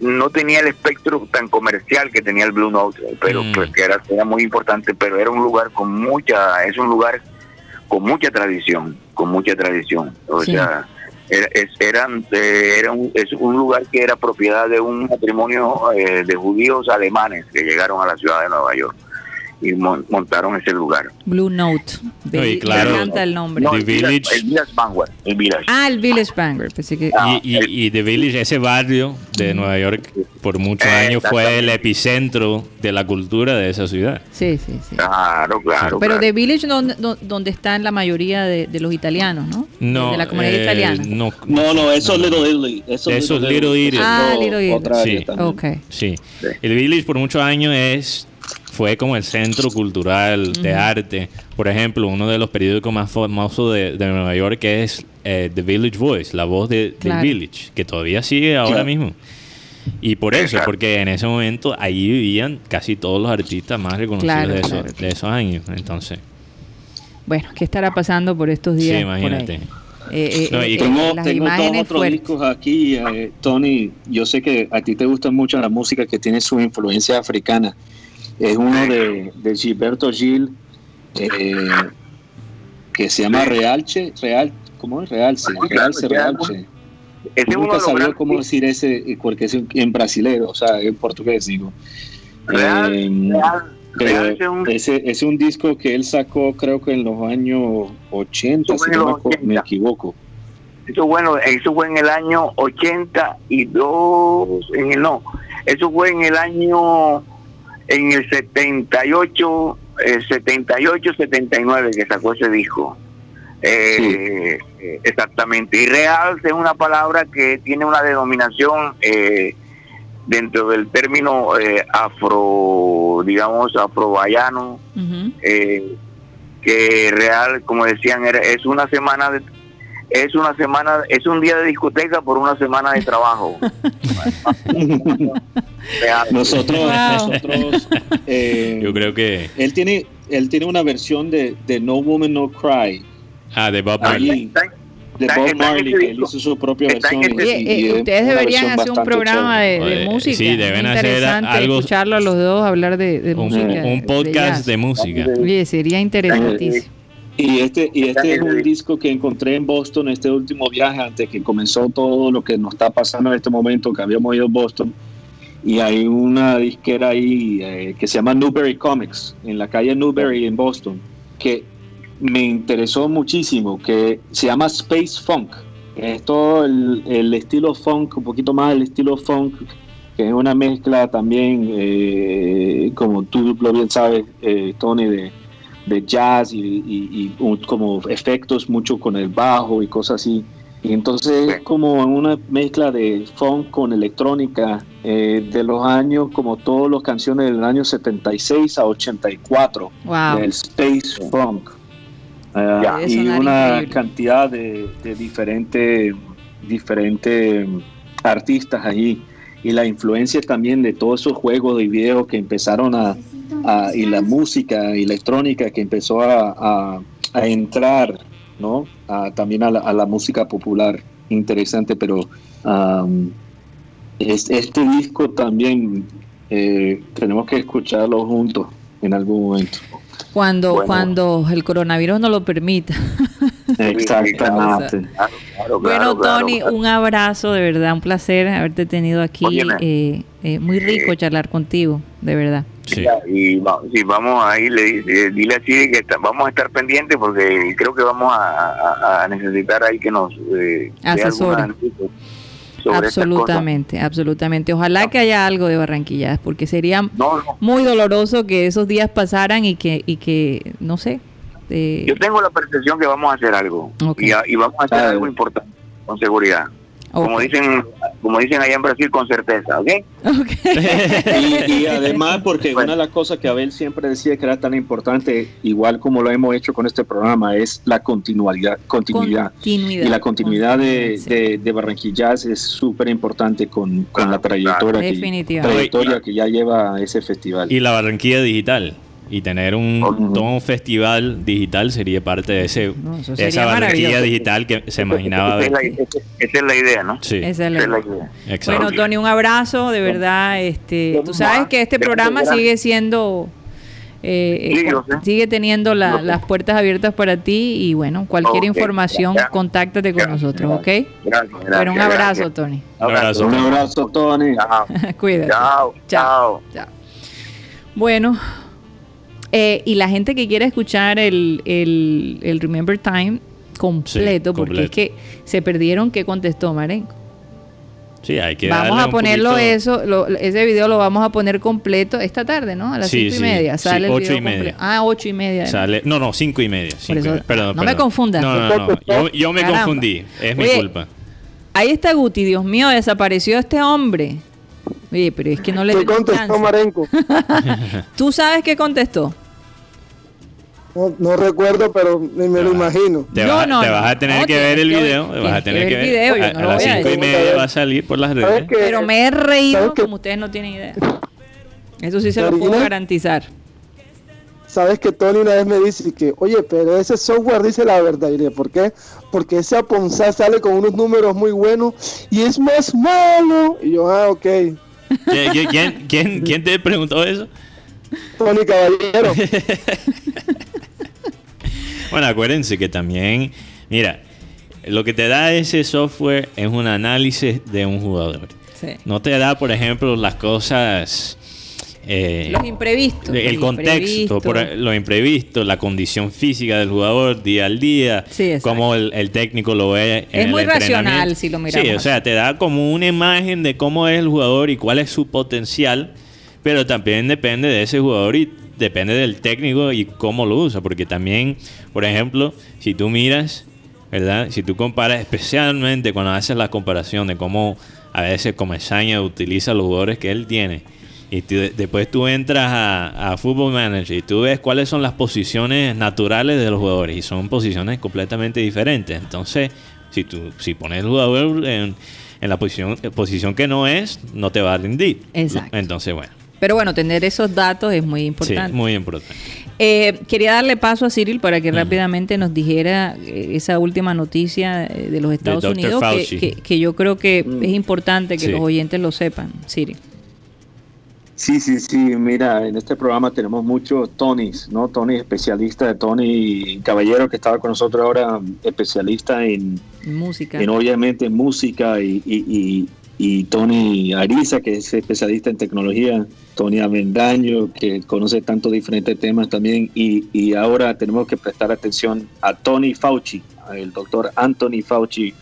no tenía el espectro tan comercial que tenía el Blue Note, pero mm. pues, que era, era muy importante, pero era un lugar con mucha, es un lugar con mucha tradición, con mucha tradición. O sea, era, es, eran, eh, era un, es un lugar que era propiedad de un matrimonio eh, de judíos alemanes que llegaron a la ciudad de Nueva York y montaron ese lugar. Blue Note. Me encanta el nombre. el Village. El Village Vanguard. El Village. Ah, el Village Vanguard. que... Ah, y, y, The Village, ese barrio de Nueva York, por muchos años fue el epicentro de la cultura de esa ciudad. Sí, sí, sí. Claro, claro. Pero The Village donde, donde están la mayoría de, los italianos, ¿no? No. De la comunidad eh, italiana. No, no, eso es Little Italy. Eso es Little Italy. Ah, Little Italy. Sí. Okay. sí. El Village por muchos años es fue como el centro cultural de arte. Por ejemplo, uno de los periódicos más famosos de, Nueva York es eh, The Village Voice, la voz de, The Village, que todavía sigue ahora mismo. Y por eso, porque en ese momento ahí vivían casi todos los artistas más reconocidos de, esos, de, esos, años. Entonces. Bueno, ¿qué estará pasando por estos días? Sí, imagínate. Eh, eh, y tengo, tengo dos otros discos aquí, Tony. Yo sé que a ti te gusta mucho la música que tiene su influencia africana. Es uno de, de Gilberto Gil eh, que se llama Realche, Real, ¿cómo es? Realce, Realce, Realce. ese nunca sabía cómo decir ese, porque es en brasileño, o sea, en portugués digo. Real, eh, real, es un, ese, es un disco que él sacó creo que en los años 80, si no me, equivoco. Eso bueno, eso fue en el año 82, en el no, eso fue en el año en el 78, 78, 79 que sacó ese disco. Eh, Exactamente. Y real es una palabra que tiene una denominación eh, dentro del término eh, afro, digamos, afrobayano, eh, que real, como decían, es una semana de, es una semana, es un día de discoteca por una semana de trabajo. nosotros, nosotros yo creo que él tiene, él tiene una versión de, de No Woman No Cry Ah, de Bob Marley. de Bob Marley, que él hizo su propia versión. Eh, ustedes deberían hacer un programa de, música. Sí, deben hacer algo. escucharlo a los dos hablar de, música. Un, podcast de, música. Oye, sería interesantísimo. Y este, y este es un disco que encontré en Boston este último viaje, antes que comenzó todo lo que nos está pasando en este momento, que habíamos ido a Boston. Y hay una disquera ahí eh, que se llama Newberry Comics, en la calle Newberry en Boston, que me interesó muchísimo, que se llama Space Funk. Es todo el, estilo funk, un poquito más el estilo funk, que es una mezcla también, eh, como tú lo bien sabes, eh, Tony, de, jazz y, como efectos mucho con el bajo y cosas así. Y entonces es como una mezcla de funk con electrónica eh, de los años, como todas las canciones del año 76 a 84, del Space Funk. Ah, y una cantidad de, diferentes diferentes artistas allí y la influencia también de todos esos juegos y videos que empezaron a, y la música electrónica que empezó a, entrar no también a la, música popular interesante pero este disco también eh, tenemos que escucharlo juntos en algún momento cuando, cuando el coronavirus no lo permita. Exactamente. bueno, Tony, un abrazo, de verdad, un placer haberte tenido aquí. Eh, eh, muy rico eh, charlar contigo, de verdad. Sí. Y, vamos a ir, dile así que vamos a estar pendientes porque creo que vamos a, necesitar ahí que nos eh, absolutamente, absolutamente. Ojalá que haya algo de Barranquilla, porque sería muy doloroso que esos días pasaran y que, y que no sé. Eh, Yo tengo la percepción que vamos a hacer algo y, y, vamos a hacer algo importante, con seguridad. Como dicen como dicen allá en Brasil, con certeza, ¿ok? y, además, porque una de las cosas que Abel siempre decía que era tan importante, igual como lo hemos hecho con este programa, es la continuidad. continuidad. Y la continuidad de, de, Barranquillas es súper importante con, la trayectoria, que, trayectoria que ya lleva ese festival. Y la Barranquilla Digital y tener un, un festival digital sería parte de ese esa barranquilla digital que se imaginaba esa, es la, idea no sí. Esa es la, idea, bueno Tony un abrazo de verdad este tú sabes que este programa sigue siendo eh, eh, sigue teniendo las puertas abiertas para ti y bueno, cualquier información, contáctate con nosotros, ¿ok? bueno, un abrazo, Tony. Un abrazo, un abrazo, Tony. Cuídate. Chao. Chao. Chao. Bueno, eh, y la gente que quiera escuchar el, el, Remember Time completo, porque es que se perdieron, ¿qué contestó Marenco? Sí, hay que Vamos a ponerlo eso, ese video lo vamos a poner completo esta tarde, ¿no? A las cinco y media. Sale ocho y media. Ah, ocho y media. Sale, no, no, cinco y media. Perdón, no me confundas. No, no, no. Yo, me confundí. Es mi culpa. Ahí está Guti, Dios mío, desapareció este hombre. Oye, pero es que no le. ¿Qué contestó Marenco? ¿Tú sabes qué contestó? No, recuerdo, pero me, lo imagino. Te, vas, a tener que ver el video. Te vas a tener que ver. a, las cinco y media va a salir por las redes. Pero me he reído como ustedes no tienen idea. Eso sí se lo puedo garantizar. Sabes que Tony una vez me dice que, oye, pero ese software dice la verdad. Y ¿por qué? Porque ese Aponza sale con unos números muy buenos y es más malo. Y yo, ah, ok. ¿Quién, quién, quién te preguntó eso? Tony Caballero. Bueno, acuérdense que también, mira, lo que te da ese software es un análisis de un jugador. No te da, por ejemplo, las cosas... Eh, los imprevistos. El contexto, Por, lo imprevisto, la condición física del jugador día al día, cómo el, técnico lo ve. En es muy racional si lo miramos. Sí, o sea, te da como una imagen de cómo es el jugador y cuál es su potencial, pero también depende de ese jugador y depende del técnico y cómo lo usa, porque también, por ejemplo, si tú miras, ¿verdad? Si tú comparas especialmente cuando haces la comparación de cómo a veces Comesaña utiliza los jugadores que él tiene. Y después tú entras a, a, Football Manager y tú ves cuáles son las posiciones naturales de los jugadores. Y son posiciones completamente diferentes. Entonces, si tú si pones el jugador en, en la posición, posición que no es, no te va a rendir. Exacto. Entonces, bueno. Pero bueno, tener esos datos es muy importante. Sí, muy importante. Eh, quería darle paso a Cyril para que rápidamente nos dijera eh, esa última noticia eh, de los Estados Unidos, que, yo creo que mm. es importante que los oyentes lo sepan. Cyril. Sí, sí, sí, mira, en este programa tenemos muchos Tonys, ¿no? Tony, especialista de Tony Caballero, que estaba con nosotros ahora, especialista en música. En obviamente música y, y Tony Ariza, que es especialista en tecnología, Tony Avendaño, que conoce tantos diferentes temas también, y, ahora tenemos que prestar atención a Tony Fauci, el doctor Anthony Fauci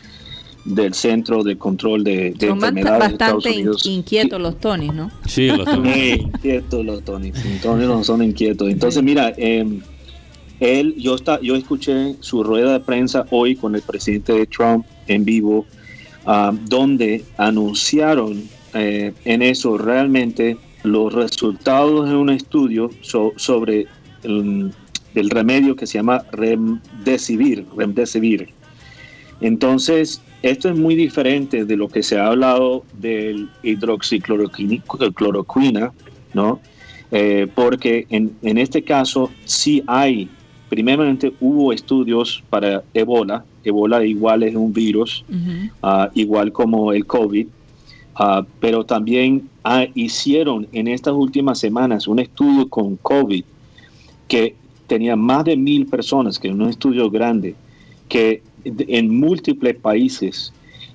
del Centro de Control de, de Enfermedades de Estados Unidos. inquietos los Tony, ¿no? Sí, los Tony. inquietos los Tony. Tony no son inquietos. Entonces, mira, eh, él, yo, está, yo escuché su rueda de prensa hoy con el presidente de Trump en vivo Ah, donde anunciaron eh, en eso realmente los resultados de un estudio sobre el, remedio que se llama Remdesivir, Remdesivir. Entonces, esto es muy diferente de lo que se ha hablado del hidroxicloroquina, ¿no? Eh, porque en, este caso sí hay, primeramente hubo estudios para Ebola, Ebola igual es un virus, ah, igual como el COVID, ah, pero también ah, hicieron en estas últimas semanas un estudio con COVID que tenía más de mil personas, que es un estudio grande, que en múltiples países,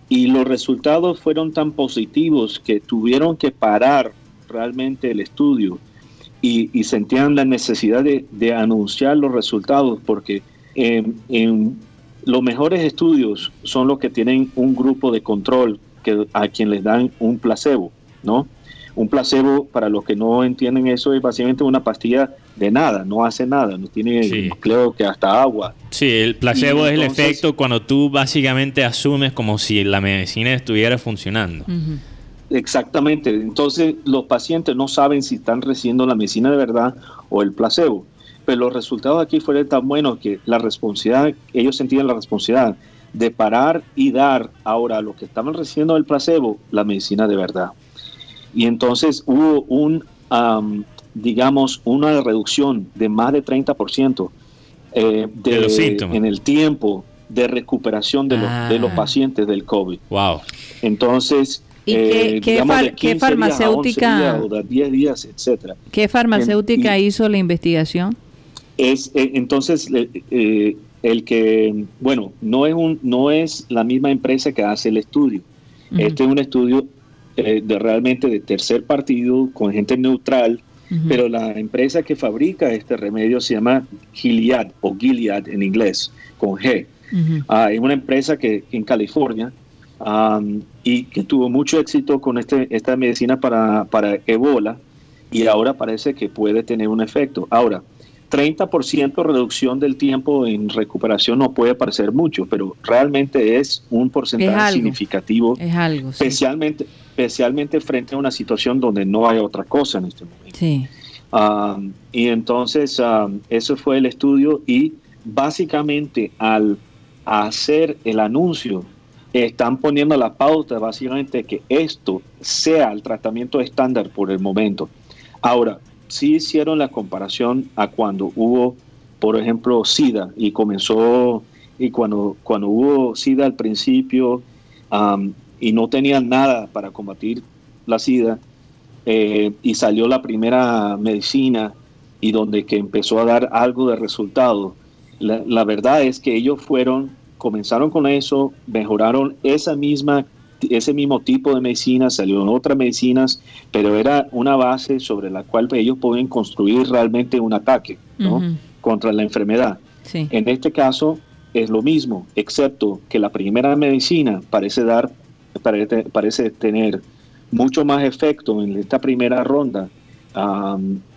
y los resultados fueron tan positivos que tuvieron que parar realmente el estudio y, sentían la necesidad de, anunciar los resultados porque en los mejores estudios son los que tienen un grupo de control que, a quien les dan un placebo, ¿no? Un placebo, para los que no entienden eso, es básicamente una pastilla de nada, no hace nada, no tiene, creo que hasta agua. Sí, el placebo es el efecto cuando tú básicamente asumes como si la medicina estuviera funcionando. Exactamente, entonces los pacientes no saben si están recibiendo la medicina de verdad o el placebo pero los resultados aquí fueron tan buenos que la responsabilidad, ellos sentían la responsabilidad de parar y dar ahora a los que estaban recibiendo el placebo la medicina de verdad. Y entonces hubo un, digamos, una reducción de más de 30% eh, de, en el tiempo de recuperación de, los, de los ah. pacientes del COVID. Wow. Entonces, ¿Y qué, eh, farmacéutica? 10 días, etcétera. ¿Qué farmacéutica hizo la investigación? Es, eh, entonces, eh, el que, bueno, no es, un, no es la misma empresa que hace el estudio. Este es un estudio eh, de realmente de tercer partido, con gente neutral, pero la empresa que fabrica este remedio se llama Gilead o Gilead en inglés, con G. Ah, es una empresa que en California y que tuvo mucho éxito con este, esta medicina para, para Ebola y ahora parece que puede tener un efecto. Ahora, 30% reducción del tiempo en recuperación no puede parecer mucho, pero realmente es un porcentaje significativo, es algo, especialmente, especialmente frente a una situación donde no hay otra cosa en este momento. Ah, y entonces uh, eso fue el estudio y básicamente al hacer el anuncio están poniendo la pauta básicamente que esto sea el tratamiento estándar por el momento. Ahora, sí hicieron la comparación a cuando hubo, por ejemplo, SIDA y comenzó, y cuando, cuando hubo SIDA al principio y no tenían nada para combatir la SIDA eh, y salió la primera medicina y donde que empezó a dar algo de resultado. La, verdad es que ellos fueron comenzaron con eso, mejoraron esa misma ese mismo tipo de medicinas, salieron otras medicinas, pero era una base sobre la cual ellos pueden construir realmente un ataque contra la enfermedad. En este caso es lo mismo, excepto que la primera medicina parece dar, parece, parece tener mucho más efecto en esta primera ronda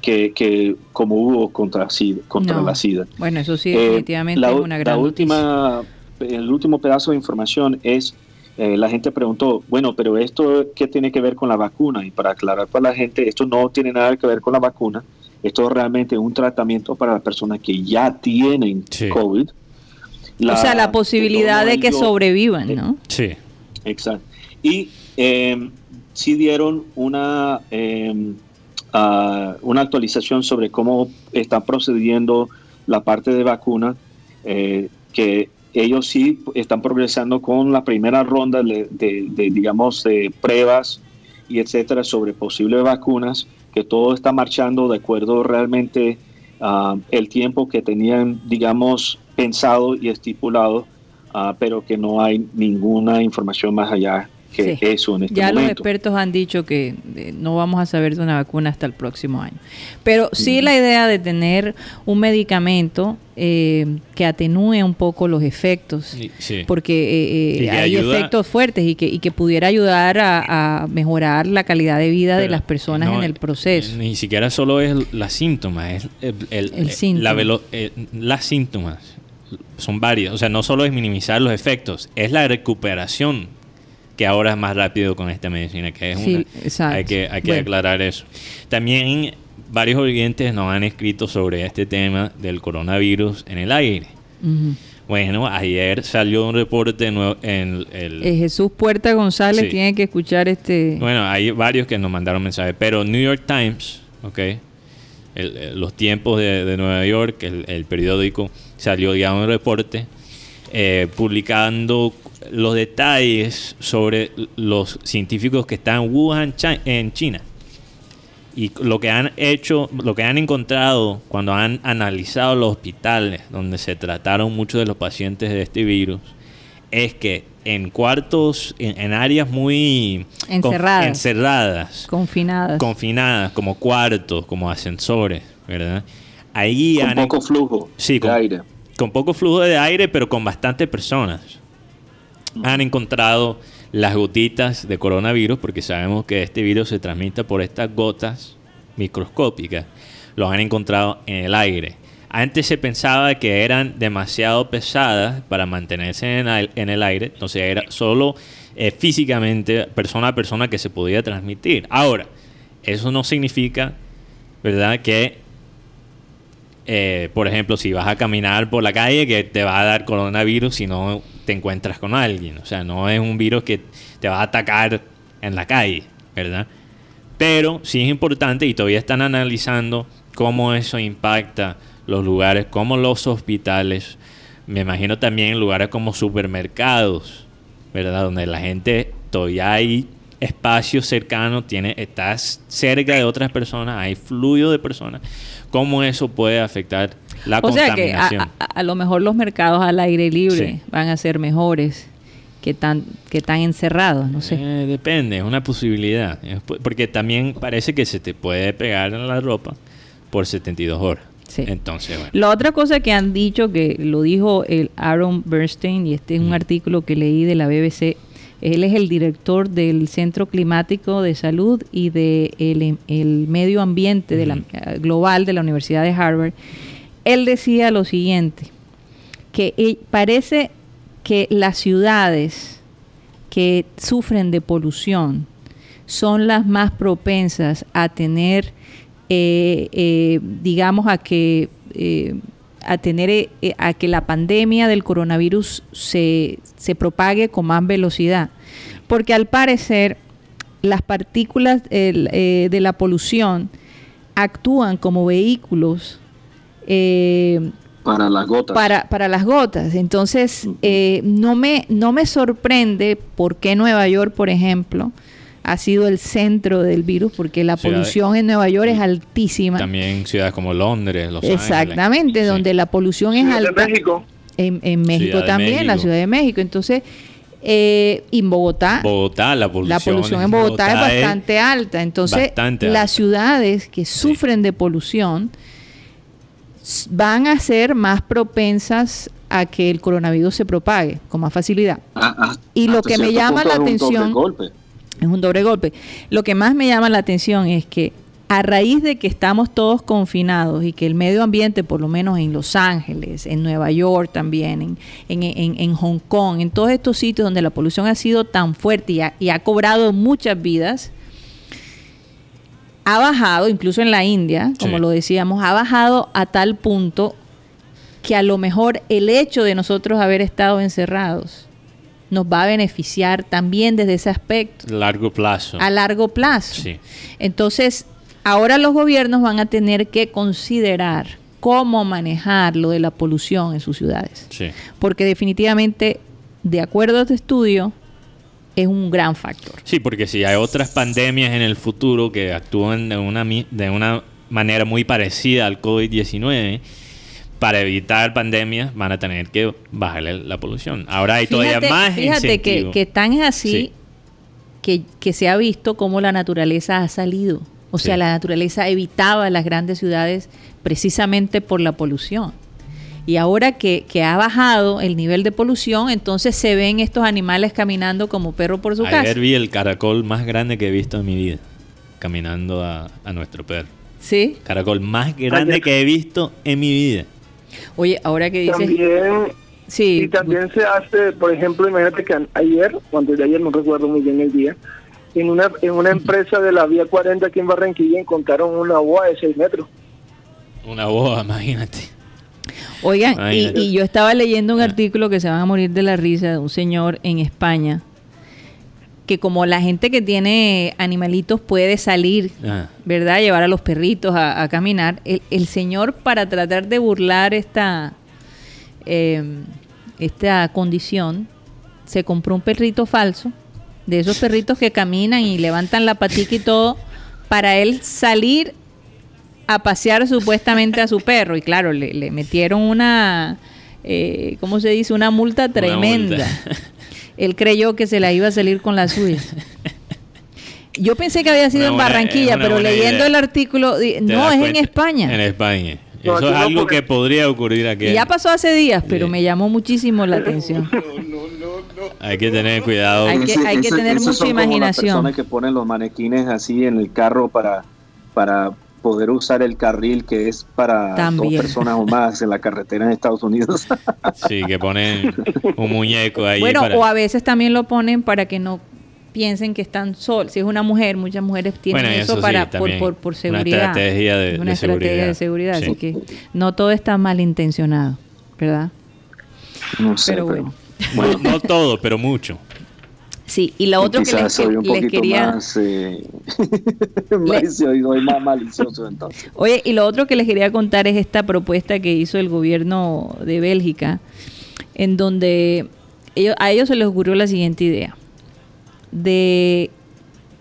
que, como hubo contra, contra la SIDA. Bueno, eso sí, eh, definitivamente es una gran la última, El último pedazo de información es, eh, la gente preguntó, bueno, pero esto, ¿qué tiene que ver con la vacuna? Y para aclarar para la gente, esto no tiene nada que ver con la vacuna, esto es realmente un tratamiento para las personas que ya tienen COVID. o sea, la posibilidad de que sobrevivan, ¿no? Sí. Exacto. Y eh, sí dieron una... Eh, una actualización sobre cómo está procediendo la parte de vacuna, eh, que ellos sí están progresando con la primera ronda de, digamos, de pruebas y etcétera sobre posibles vacunas, que todo está marchando de acuerdo realmente a el tiempo que tenían, digamos, pensado y estipulado, uh, pero que no hay ninguna información más allá que eso en este ya los expertos han dicho que eh, no vamos a saber de una vacuna hasta el próximo año. Pero sí, la idea de tener un medicamento eh, que atenúe un poco los efectos, porque eh, hay efectos fuertes y que, y que pudiera ayudar a, mejorar la calidad de vida de las personas en el proceso. Ni siquiera solo es la síntoma, es el, las síntomas son varias, o sea, no solo es minimizar los efectos, es la recuperación que ahora es más rápido con esta medicina, que es una, hay que, hay que aclarar eso. También varios oyentes nos han escrito sobre este tema del coronavirus en el aire. Bueno, ayer salió un reporte nuevo en el... Eh, Jesús Puerta González tiene que escuchar este... Bueno, hay varios que nos mandaron mensajes, pero New York Times, ¿ok? los tiempos de, Nueva York, el, periódico, salió ya un reporte eh, publicando los detalles sobre los científicos que están en Wuhan, en China. Y lo que han hecho, lo que han encontrado cuando han analizado los hospitales donde se trataron muchos de los pacientes de este virus, es que en cuartos, en, áreas muy encerradas, encerradas, confinadas, confinadas, como cuartos, como ascensores, ¿verdad? Ahí con poco flujo de aire. Con poco flujo de aire, pero con bastantes personas han encontrado las gotitas de coronavirus, porque sabemos que este virus se transmite por estas gotas microscópicas, los han encontrado en el aire. Antes se pensaba que eran demasiado pesadas para mantenerse en el, aire, entonces era solo eh, físicamente, persona a persona, que se podía transmitir. Ahora, eso no significa, ¿verdad?, que eh, por ejemplo, si vas a caminar por la calle, que te va a dar coronavirus si no te encuentras con alguien. O sea, no es un virus que te va a atacar en la calle, ¿verdad? Pero sí es importante y todavía están analizando cómo eso impacta los lugares como los hospitales. Me imagino también lugares como supermercados, ¿verdad? Donde la gente todavía hay espacio cercano, tiene, estás cerca de otras personas, hay fluido de personas. ¿Cómo eso puede afectar la o Sea que a, lo mejor los mercados al aire libre van a ser mejores que tan que tan encerrados, no sé. Eh, depende, es una posibilidad, porque también parece que se te puede pegar en la ropa por 72 horas. Sí. Entonces, bueno. La otra cosa que han dicho, que lo dijo el Aaron Bernstein, y este es un artículo que leí de la BBC, él es el director del Centro Climático de Salud y de el, Medio Ambiente de la, Global de la Universidad de Harvard. Él decía lo siguiente, que eh, parece que las ciudades que sufren de polución son las más propensas a tener, eh, eh, digamos, a que a tener a que la pandemia del coronavirus se, se propague con más velocidad, porque al parecer las partículas de la polución actúan como vehículos eh, para las gotas. Para, las gotas. Entonces, eh, no, me, no me sorprende por qué Nueva York, por ejemplo, ha sido el centro del virus, porque la polución en Nueva York es altísima. También ciudades como Londres, Los Exactamente, donde la polución es alta. México. En, México también, la Ciudad de México. Entonces, eh, en Bogotá, Bogotá la, polución en Bogotá, es bastante alta. Entonces, las ciudades que sufren de polución van a ser más propensas a que el coronavirus se propague con más facilidad. Ah, ah, y lo que me llama la atención es un doble golpe. Lo que más me llama la atención es que a raíz de que estamos todos confinados y que el medio ambiente, por lo menos en Los Ángeles, en Nueva York también, en, Hong Kong, en todos estos sitios donde la polución ha sido tan fuerte y ha, cobrado muchas vidas, ha bajado, incluso en la India, como lo decíamos, ha bajado a tal punto que a lo mejor el hecho de nosotros haber estado encerrados nos va a beneficiar también desde ese aspecto. Largo plazo. A largo plazo. Sí. Entonces, ahora los gobiernos van a tener que considerar cómo manejar lo de la polución en sus ciudades. Sí. Porque definitivamente, de acuerdo a este estudio, es un gran factor. Sí, porque si hay otras pandemias en el futuro que actúan de una, de una manera muy parecida al COVID-19, para evitar pandemias van a tener que bajarle la polución. Ahora hay todavía más Fíjate que, que, tan es así que, que, se ha visto cómo la naturaleza ha salido. O sea, la naturaleza evitaba las grandes ciudades precisamente por la polución. Y ahora que, que, ha bajado el nivel de polución, entonces se ven estos animales caminando como perro por su casa. Ayer vi el caracol más grande que he visto en mi vida, caminando a, a nuestro perro. ¿Sí? Caracol más grande que he visto en mi vida. Oye, ahora que dices... También, sí. Y también se hace, por ejemplo, imagínate que ayer, cuando de ayer no recuerdo muy bien el día, en una, en una empresa de la Vía 40 aquí en Barranquilla encontraron una boa de 6 metros. Una boa, imagínate. Oigan, Y, yo estaba leyendo un ah. artículo que se van a morir de la risa de un señor en España que como la gente que tiene animalitos puede salir, ah. ¿verdad? Llevar a los perritos a, caminar, el, señor para tratar de burlar esta, em, esta condición, se compró un perrito falso, de esos perritos que caminan y levantan la patica y todo, para él salir a pasear supuestamente a su perro. Y claro, le, metieron una, eh, ¿cómo se dice? Una multa tremenda. él creyó que se la iba a salir con la suya. Yo pensé que había sido en Barranquilla, pero leyendo el artículo, no, es en España. En España. Eso es algo que podría ocurrir aquí. Y ya pasó hace días, pero me llamó muchísimo la atención. hay que tener cuidado. Hay que, hay que tener mucha imaginación. personas que ponen los manequines así en el carro para, para poder usar el carril que es para dos personas o más en la carretera en Estados Unidos. sí, que ponen un muñeco ahí. Bueno, o a veces también lo ponen para que no piensen que están solos. Si es una mujer, muchas mujeres tienen eso, para por, por, seguridad. Una estrategia de, una estrategia de seguridad. Así que no todo está malintencionado, ¿verdad? No sé, pero, bueno. bueno. no todo, pero mucho. Sí, y lo otro que les, quería... Más, eh, más malicioso entonces. Oye, y lo otro que les quería contar es esta propuesta que hizo el gobierno de Bélgica, en donde ellos, a ellos se les ocurrió la siguiente idea, de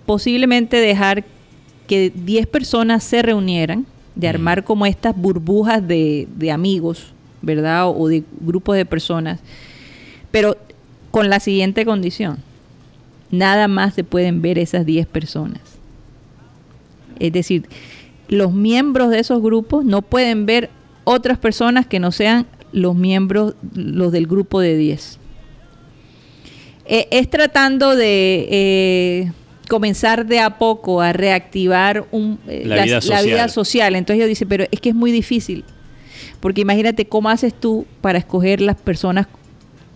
posiblemente dejar que 10 personas se reunieran, de armar como estas burbujas de, de amigos, ¿verdad? O de grupos de personas, pero con la siguiente condición nada más se pueden ver esas 10 personas. Es decir, los miembros de esos grupos no pueden ver otras personas que no sean los miembros, los del grupo de 10. Eh, es tratando de eh, comenzar de a poco a reactivar un, eh, la, vida la, vida social. Entonces yo dice, pero es que es muy difícil. Porque imagínate cómo haces tú para escoger las personas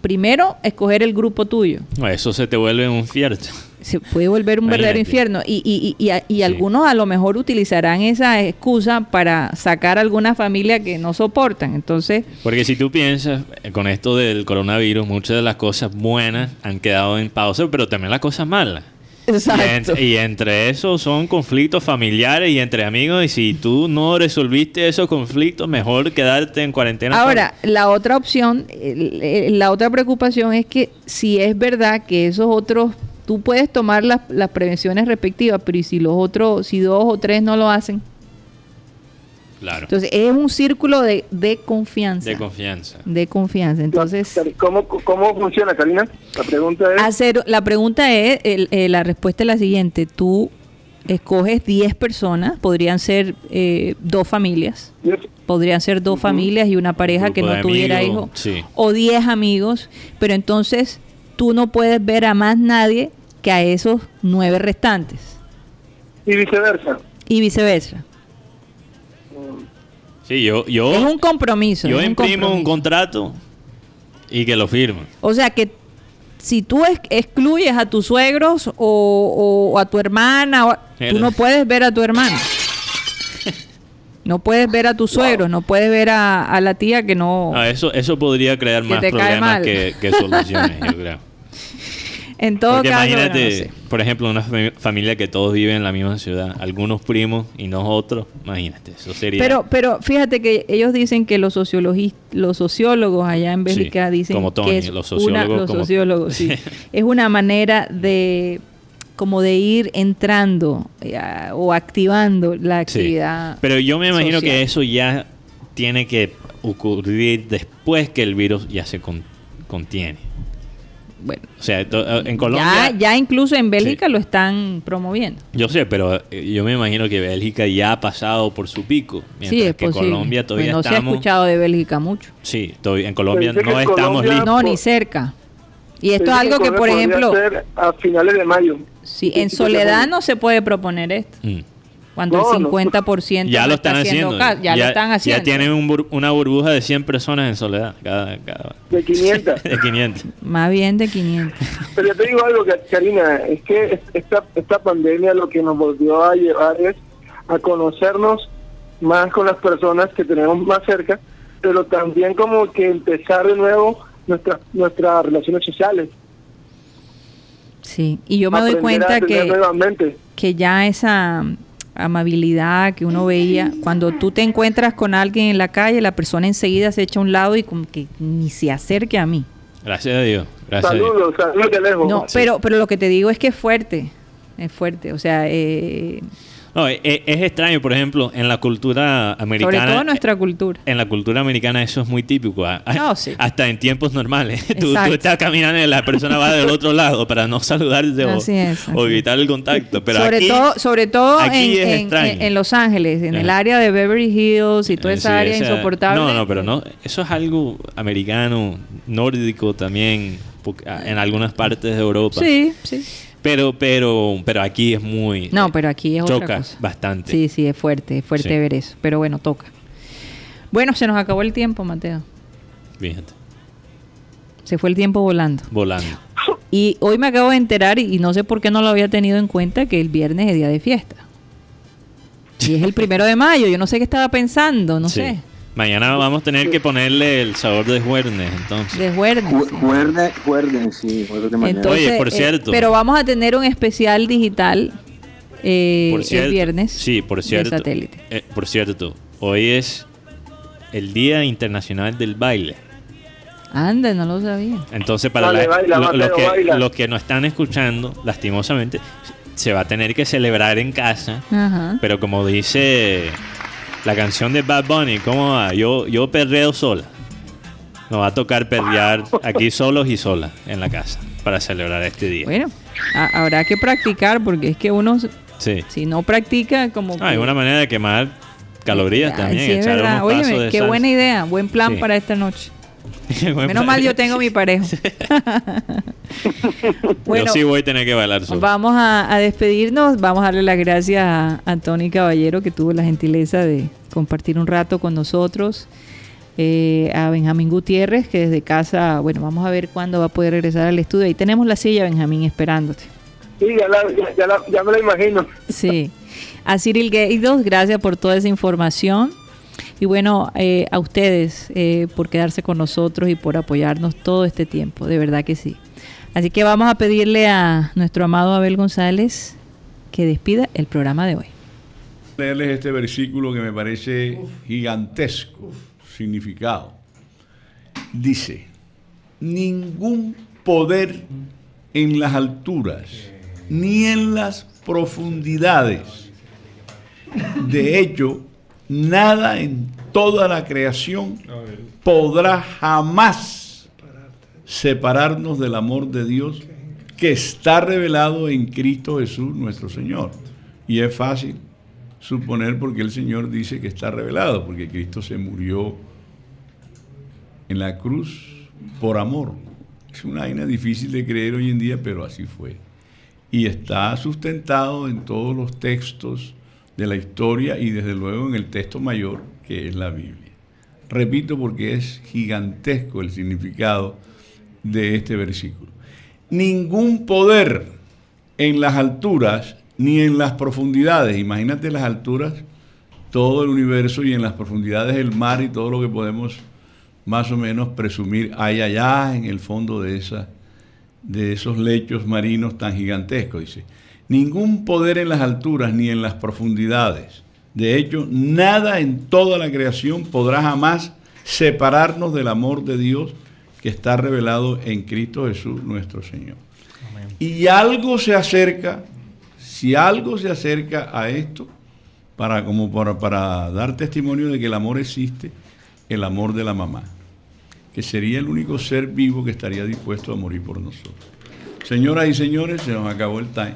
primero escoger el grupo tuyo. Eso se te vuelve un infierno. Se puede volver un verdadero infierno. Y, y, y, y algunos a lo mejor utilizarán esa excusa para sacar a alguna familia que no soportan. Entonces. Porque si tú piensas, eh, con esto del coronavirus, muchas de las cosas buenas han quedado en pausa, pero también las cosas malas. Exacto. Y, entre eso son conflictos familiares y entre amigos. Y si tú no resolviste esos conflictos, mejor quedarte en cuarentena. Ahora, la otra opción, la otra preocupación es que si es verdad que esos otros, tú puedes tomar las, las prevenciones respectivas, pero si los otros, si dos o tres no lo hacen? Claro. Entonces es un círculo de, de confianza. De confianza. De confianza. Entonces. ¿Cómo, cómo funciona, Karina? La pregunta es. Hacer, la pregunta es, eh, la respuesta es la siguiente. Tú escoges 10 personas, podrían ser eh, dos familias, podrían ser dos familias y una pareja que no tuviera hijos, o 10 amigos, pero entonces tú no puedes ver a más nadie que a esos nueve restantes. Y viceversa. Y viceversa. Sí, yo, yo... Es un compromiso. Yo imprimo un, contrato y que lo firmen. O sea que si tú excluyes a tus suegros o, a tu hermana, tú no puedes ver a tu hermana. No puedes ver a tus suegros, no puedes ver a, la tía que no... Ah, eso, eso podría crear más problemas que, que soluciones, yo creo. En todo Porque caso, imagínate, por ejemplo, una familia que todos viven en la misma ciudad, algunos primos y no otros, imagínate, eso sería... Pero, pero fíjate que ellos dicen que los, los sociólogos allá en Bélgica dicen que es los sociólogos, es una manera de como de ir entrando eh, o activando la actividad. Pero yo me imagino que eso ya tiene que ocurrir después que el virus ya se contiene bueno, o sea, eh, en Colombia... Ya, incluso en Bélgica lo están promoviendo. Yo sé, pero eh, yo me imagino que Bélgica ya ha pasado por su pico, mientras sí, es que Colombia todavía no se ha escuchado de Bélgica mucho. Sí, todavía, en Colombia no estamos listos. No, ni cerca. Y esto es algo que, por ejemplo... A finales de mayo. Sí, en Soledad no se puede proponer esto. Mm. Cuando el 50% ya lo están haciendo. ya, lo están haciendo. Ya tienen una burbuja de 100 personas en soledad. Cada, De 500. de 500. Más bien de 500. Pero yo te digo algo, Karina, es que esta, esta pandemia lo que nos volvió a llevar es a conocernos más con las personas que tenemos más cerca, pero también como que empezar de nuevo nuestras nuestras relaciones sociales. Sí, y yo me doy cuenta que, que ya esa amabilidad que uno veía. Cuando tú te encuentras con alguien en la calle, la persona enseguida se echa a un lado y como que ni se acerque a mí. Gracias a Dios. Gracias saludos, saludos de lejos. No, pero, pero lo que te digo es que es fuerte. Es fuerte. O sea, eh, no, es, es, extraño, por ejemplo, en la cultura americana. Sobre todo nuestra cultura. En la cultura americana eso es muy típico. No, sí. Hasta en tiempos normales. tú, estás caminando y la persona va del otro lado para no saludarte o, evitar el contacto. Pero sobre aquí, todo, sobre todo en, en, Los Ángeles, en el área de Beverly Hills y toda esa área insoportable. No, no, pero no. Eso es algo americano, nórdico también, en algunas partes de Europa. Sí, sí. Pero, pero, pero aquí es muy. No, pero aquí es choca bastante. Sí, sí, es fuerte, es fuerte ver eso. Pero bueno, toca. Bueno, se nos acabó el tiempo, Mateo. Fíjate. Se fue el tiempo volando. Volando. Y hoy me acabo de enterar, y no sé por qué no lo había tenido en cuenta, que el viernes es día de fiesta. Y es el primero de mayo. Yo no sé qué estaba pensando, no sé. Mañana vamos a tener que ponerle el sabor de Juernes, entonces. De Juernes. Juernes, sí. Oye, por eh, cierto. pero vamos a tener un especial digital eh, el viernes. Sí, por cierto. satélite. Eh, por cierto, hoy es el Día Internacional del Baile. Anda, no lo sabía. Entonces, para los que, lo que nos están escuchando, lastimosamente, se va a tener que celebrar en casa. Pero como dice la canción de Bad Bunny, ¿cómo va? Yo, yo perreo sola. Nos va a tocar perrear aquí solos y solas en la casa para celebrar este día. Bueno, habrá que practicar porque es que uno, si no practica, como. Ah, hay una manera de quemar calorías también. Sí, es verdad. Oye, qué buena idea, buen plan para esta noche. Menos mal yo tengo mi pareja. bueno, yo sí voy a tener que bailar solo. Vamos a, despedirnos. Vamos a darle las gracias a, a Tony Caballero que tuvo la gentileza de compartir un rato con nosotros. Eh, a Benjamín Gutiérrez, que desde casa, bueno, vamos a ver cuándo va a poder regresar al estudio. Ahí tenemos la silla, Benjamín, esperándote. Sí, ya, ya me la imagino. Sí. A Cyril Gueidos, gracias por toda esa información. Y bueno, eh, a ustedes eh, por quedarse con nosotros y por apoyarnos todo este tiempo, de verdad que sí. Así que vamos a pedirle a nuestro amado Abel González que despida el programa de hoy. Leerles este versículo que me parece gigantesco significado. Dice, ningún poder en las alturas ni en las profundidades. De hecho, nada en toda la creación podrá jamás separarnos del amor de Dios que está revelado en Cristo Jesús nuestro Señor. Y es fácil suponer porque el Señor dice que está revelado, porque Cristo se murió en la cruz por amor. Es una vaina difícil de creer hoy en día, pero así fue. Y está sustentado en todos los textos de la historia y desde luego en el texto mayor que es la Biblia. Repito porque es gigantesco el significado de este versículo. Ningún poder en las alturas ni en las profundidades, imagínate las alturas, todo el universo y en las profundidades del mar y todo lo que podemos más o menos presumir hay allá en el fondo de, esa, de esos lechos marinos tan gigantescos, dice. Ningún poder en las alturas ni en las profundidades. De hecho, nada en toda la creación podrá jamás separarnos del amor de Dios que está revelado en Cristo Jesús nuestro Señor. Y algo se acerca, si algo se acerca a esto, para, como para, para dar testimonio de que el amor existe, el amor de la mamá, que sería el único ser vivo que estaría dispuesto a morir por nosotros. Señoras y señores, se nos acabó el time.